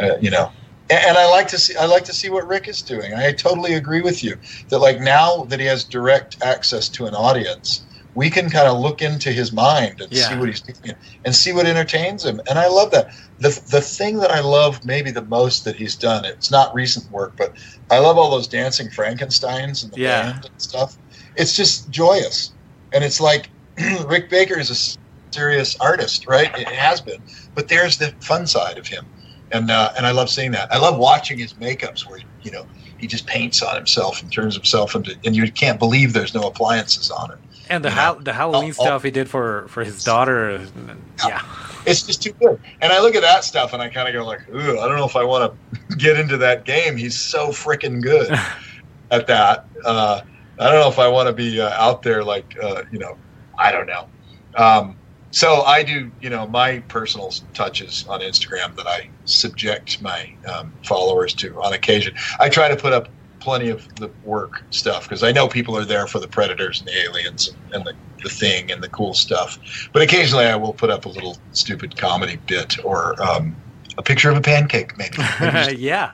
uh, you know. And, and I like to see I like to see what Rick is doing. I totally agree with you that like now that he has direct access to an audience, we can kind of look into his mind and yeah. see what he's thinking and see what entertains him. And I love that. The, the thing that I love maybe the most that he's done, it's not recent work, but I love all those dancing Frankensteins and the yeah. band and stuff. It's just joyous. And it's like Rick Baker is a serious artist, right? It has been. But there's the fun side of him. And, uh, and I love seeing that. I love watching his makeups where, you know, he just paints on himself and turns himself into, and you can't believe there's no appliances on it and the ha- the Halloween oh, stuff he did for for his daughter, yeah. yeah. it's just too good. And I look at that stuff and I kind of go like, ooh, I don't know if I want to get into that game. He's so freaking good at that. Uh, I don't know if I want to be uh, out there like uh, you know, I don't know. Um, so I do, you know, my personal touches on Instagram that I subject my um, followers to on occasion. I try to put up plenty of the work stuff because I know people are there for the predators and the aliens and, the, the thing and the cool stuff. But occasionally I will put up a little stupid comedy bit or um, a picture of a pancake, maybe. maybe yeah,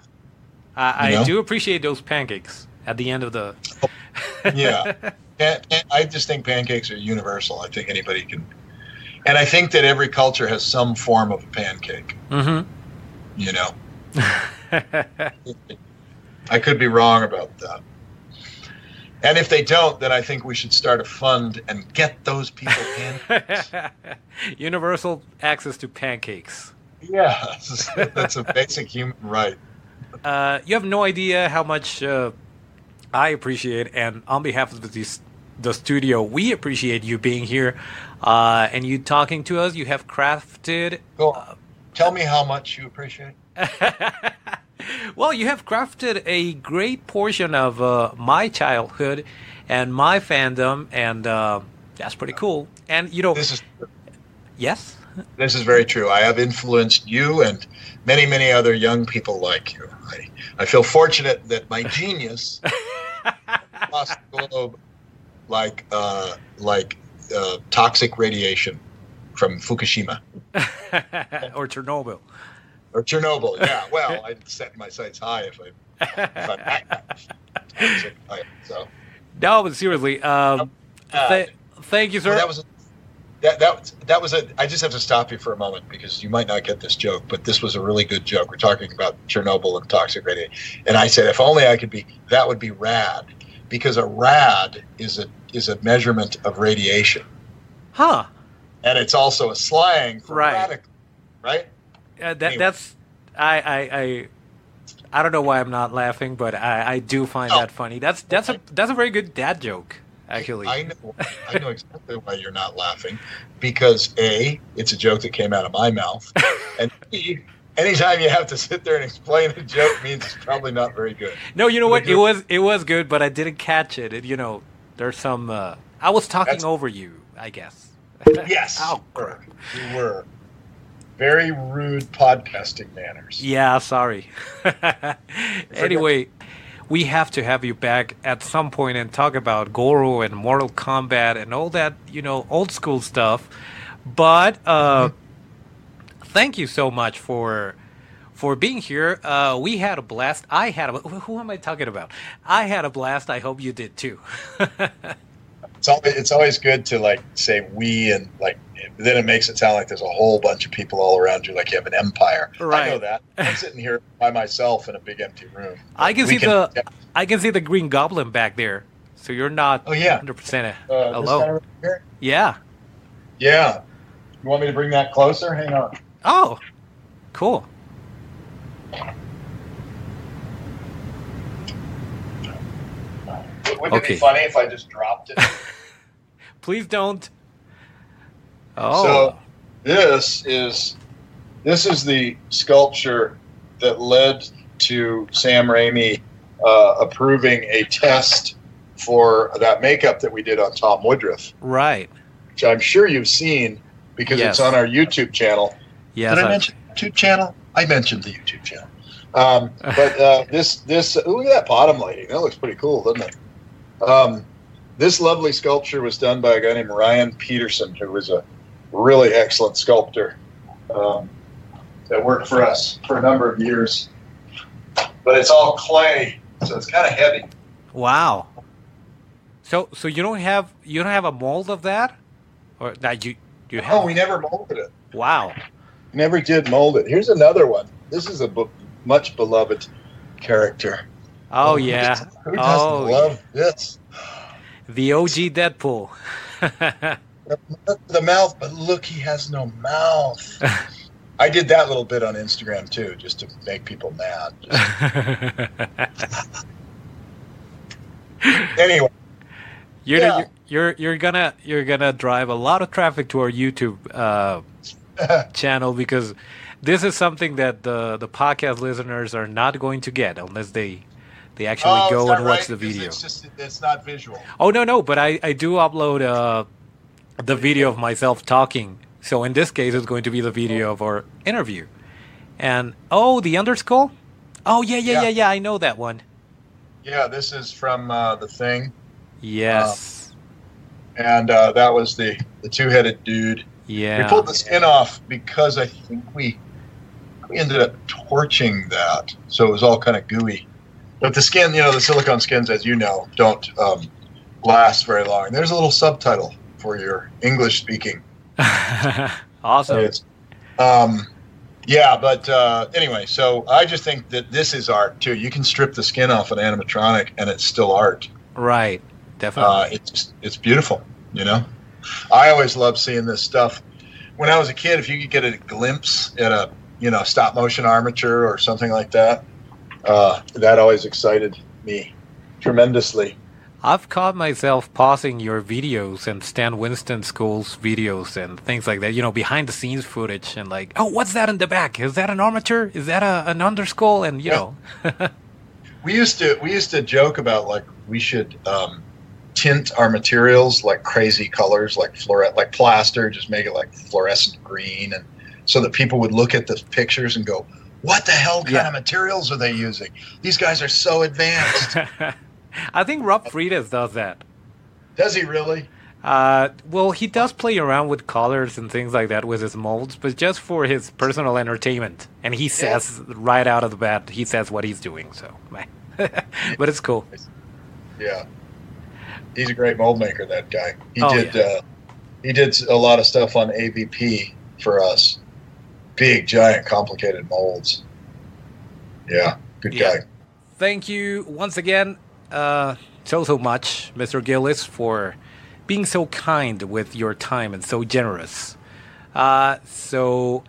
I, I do appreciate those pancakes at the end of the. yeah. I just think pancakes are universal. I think anybody can. And I think that every culture has some form of a pancake, hmm you know. I could be wrong about that. And if they don't, then I think we should start a fund and get those people pancakes. Universal access to pancakes. yeah, that's a basic human right. Uh, you have no idea how much uh, I appreciate, and on behalf of the, the studio, we appreciate you being here uh, and you talking to us. You have crafted. Go on. Tell me how much you appreciate. well, you have crafted a great portion of uh, my childhood and my fandom, and uh, that's pretty cool. And you know, This is yes, This is very true. I have influenced you and many, many other young people like you. I, I feel fortunate that my genius across the globe, like uh, like uh, toxic radiation from Fukushima or Chernobyl. or Chernobyl. Yeah, well, I'd set my sights high if I if toxic. I- So No, but seriously, um, uh, th- thank you, sir. Well, that was a, that that was that was a. I just have to stop you for a moment because you might not get this joke, but this was a really good joke. We're talking about Chernobyl and toxic radiation, and I said if only I could be. That would be rad, because a rad is a is a measurement of radiation, huh? and it's also a slang for Right. radical, right? Uh, that Anyway. that's I, I I I don't know why I'm not laughing, but I, I do find Oh. that funny. That's that's a that's a very good dad joke, actually. I know I know exactly why you're not laughing, because a it's a joke that came out of my mouth, and b anytime you have to sit there and explain a joke means it's probably not very good. no, you know what? It was it was good, but I didn't catch it. it you know, there's some. Uh, I was talking That's- over you, I guess. Yes. Oh, you were. You were. Very rude podcasting manners. Yeah, sorry. anyway, we have to have you back at some point and talk about Goro and Mortal Kombat and all that, you know, old school stuff. But uh, thank you so much for for being here. Uh, we had a blast. I had a. Who am I talking about? I had a blast. I hope you did too. It's always, it's always good to like say we and like then it makes it sound like there's a whole bunch of people all around you, like you have an empire. I know that. I'm sitting here by myself in a big empty room. I can see the I can see the Green Goblin back there. So you're not Oh, yeah. 100% uh, alone. right? Yeah. Yeah. You want me to bring that closer? Hang on. Oh, cool. Wouldn't Okay. it be funny if I just dropped it? Please don't. Oh, So this is this is the sculpture that led to Sam Raimi uh, approving a test for that makeup that we did on Tom Woodruff, right. which I'm sure you've seen because Yes. it's on our YouTube channel. Yes. Did I I- mention YouTube channel? I mentioned the YouTube channel. Um, but uh, this this look at that bottom lighting. That looks pretty cool, doesn't it? Um, this lovely sculpture was done by a guy named Ryan Peterson, who was a really excellent sculptor um, that worked for us for a number of years. But it's all clay, so it's kind of heavy. Wow. So, so you don't have you don't have a mold of that, or that you you have? Oh, we never molded it. wow. Never did mold it. Here's another one. This is a much beloved character. Oh yeah, Who doesn't Oh, love this? the OG Deadpool. the mouth, but look, he has no mouth. I did that little bit on Instagram too, just to make people mad. Anyway, you're, Yeah. you're you're gonna you're gonna drive a lot of traffic to our YouTube uh, channel because this is something that the the podcast listeners are not going to get unless they they actually Oh, go and watch right? the video. It's just it's not visual. Oh no no, but I I do upload uh the video of myself talking So in this case, it's going to be the video of our interview. And oh, the underscore. Oh yeah, yeah, yeah, Yeah. yeah. I know that one. Yeah, this is from uh, the thing, Yes. and uh, that was the the two headed dude. yeah. We pulled the skin off because I think we we ended up torching that, so it was all kind of gooey. But the skin, you know, the silicone skins, as you know, don't um, last very long. There's a little subtitle for your English speaking. awesome. Um, yeah, but uh, anyway, so I just think that this is art too. You can strip the skin off an animatronic, and it's still art. Right. Definitely. Uh, it's it's beautiful, you know. I always love seeing this stuff. When I was a kid, if you could get a glimpse at a you know stop motion armature or something like that, uh, that always excited me tremendously. I've caught myself pausing your videos and Stan Winston School's videos and things like that, you know, behind the scenes footage and like, oh, what's that in the back? Is that an armature? Is that a, an underskull? And, you Yeah. know, We used to we used to joke about like we should um, tint our materials like crazy colors, like fluorescent, like plaster, just make it like fluorescent green, and so that people would look at the pictures and go, "What the hell kind Yeah. of materials are they using? These guys are so advanced." I think Rob Friedis does that. Does he really? Uh, well, he does play around with colors and things like that with his molds, but just for his personal entertainment. And he says right out of the bat, he says what he's doing. So, but it's cool. Yeah, he's a great mold maker. That guy. He Oh, did. yeah. Uh, he did a lot of stuff on AVP for us. Big, giant, complicated molds. Yeah, good Yeah. guy. Thank you once again, uh, so so much, Mr. Gillis, for being so kind with your time and so generous. Uh, so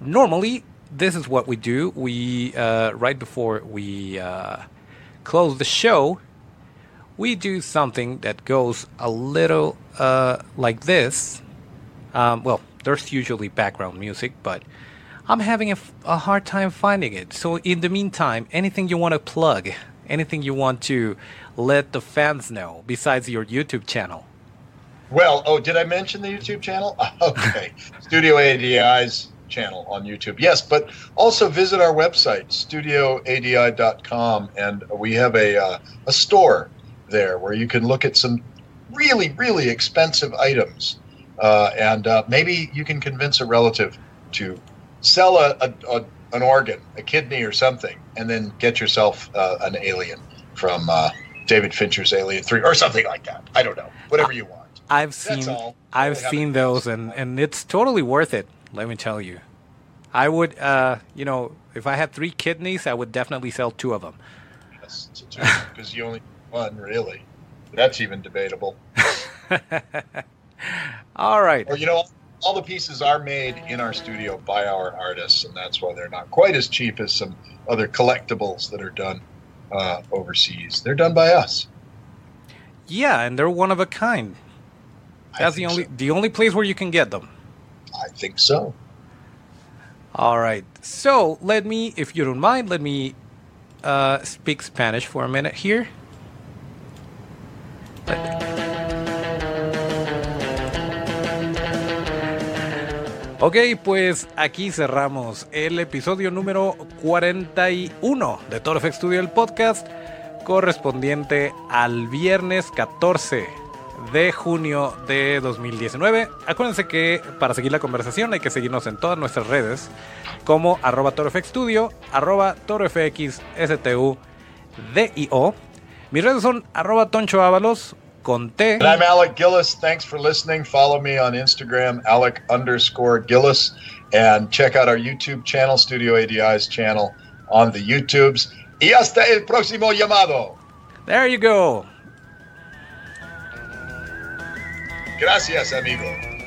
normally, this is what we do. We uh, right before we uh, close the show, we do something that goes a little uh, like this. Um, well, there's usually background music, but I'm having a, f- a hard time finding it. So, in the meantime, anything you want to plug, anything you want to let the fans know besides your YouTube channel? Well, oh, did I mention the YouTube channel? Okay, Studio ADI's channel on YouTube. Yes, but also visit our website, studioadi.com, and we have a uh, a store there where you can look at some really really expensive items, uh, and uh, maybe you can convince a relative to sell a, a, a an organ, a kidney or something, and then get yourself uh, an alien from uh, David Fincher's Alien Three or something like that. I don't know, whatever you want. I've That's seen all. I've seen those and and it's totally worth it. Let me tell you. I would, uh, you know, if I had three kidneys, I would definitely sell two of them. Yes, because you only need one really. That's even debatable. All right. Or you know, all the pieces are made in our studio by our artists, and that's why they're not quite as cheap as some other collectibles that are done uh, overseas. They're done by us. Yeah, and they're one of a kind. That's the only so. the only place where you can get them. I think so. All right. So let me, if you don't mind, let me uh, speak Spanish for a minute here. Ok, pues aquí cerramos el episodio número 41 de Toro FX Studio, el podcast, correspondiente al viernes 14 de junio de 2019. Acuérdense que para seguir la conversación hay que seguirnos en todas nuestras redes como arroba torofxstudio, arroba torofxstudio. Mis redes son arroba toncho ábalos con T. And I'm Alec Gillis. Thanks for listening. Follow me on Instagram, Alec underscore Gillis, and check out our YouTube channel, Studio ADI's channel on the YouTubes. Y hasta el próximo llamado. There you go. Gracias, amigo.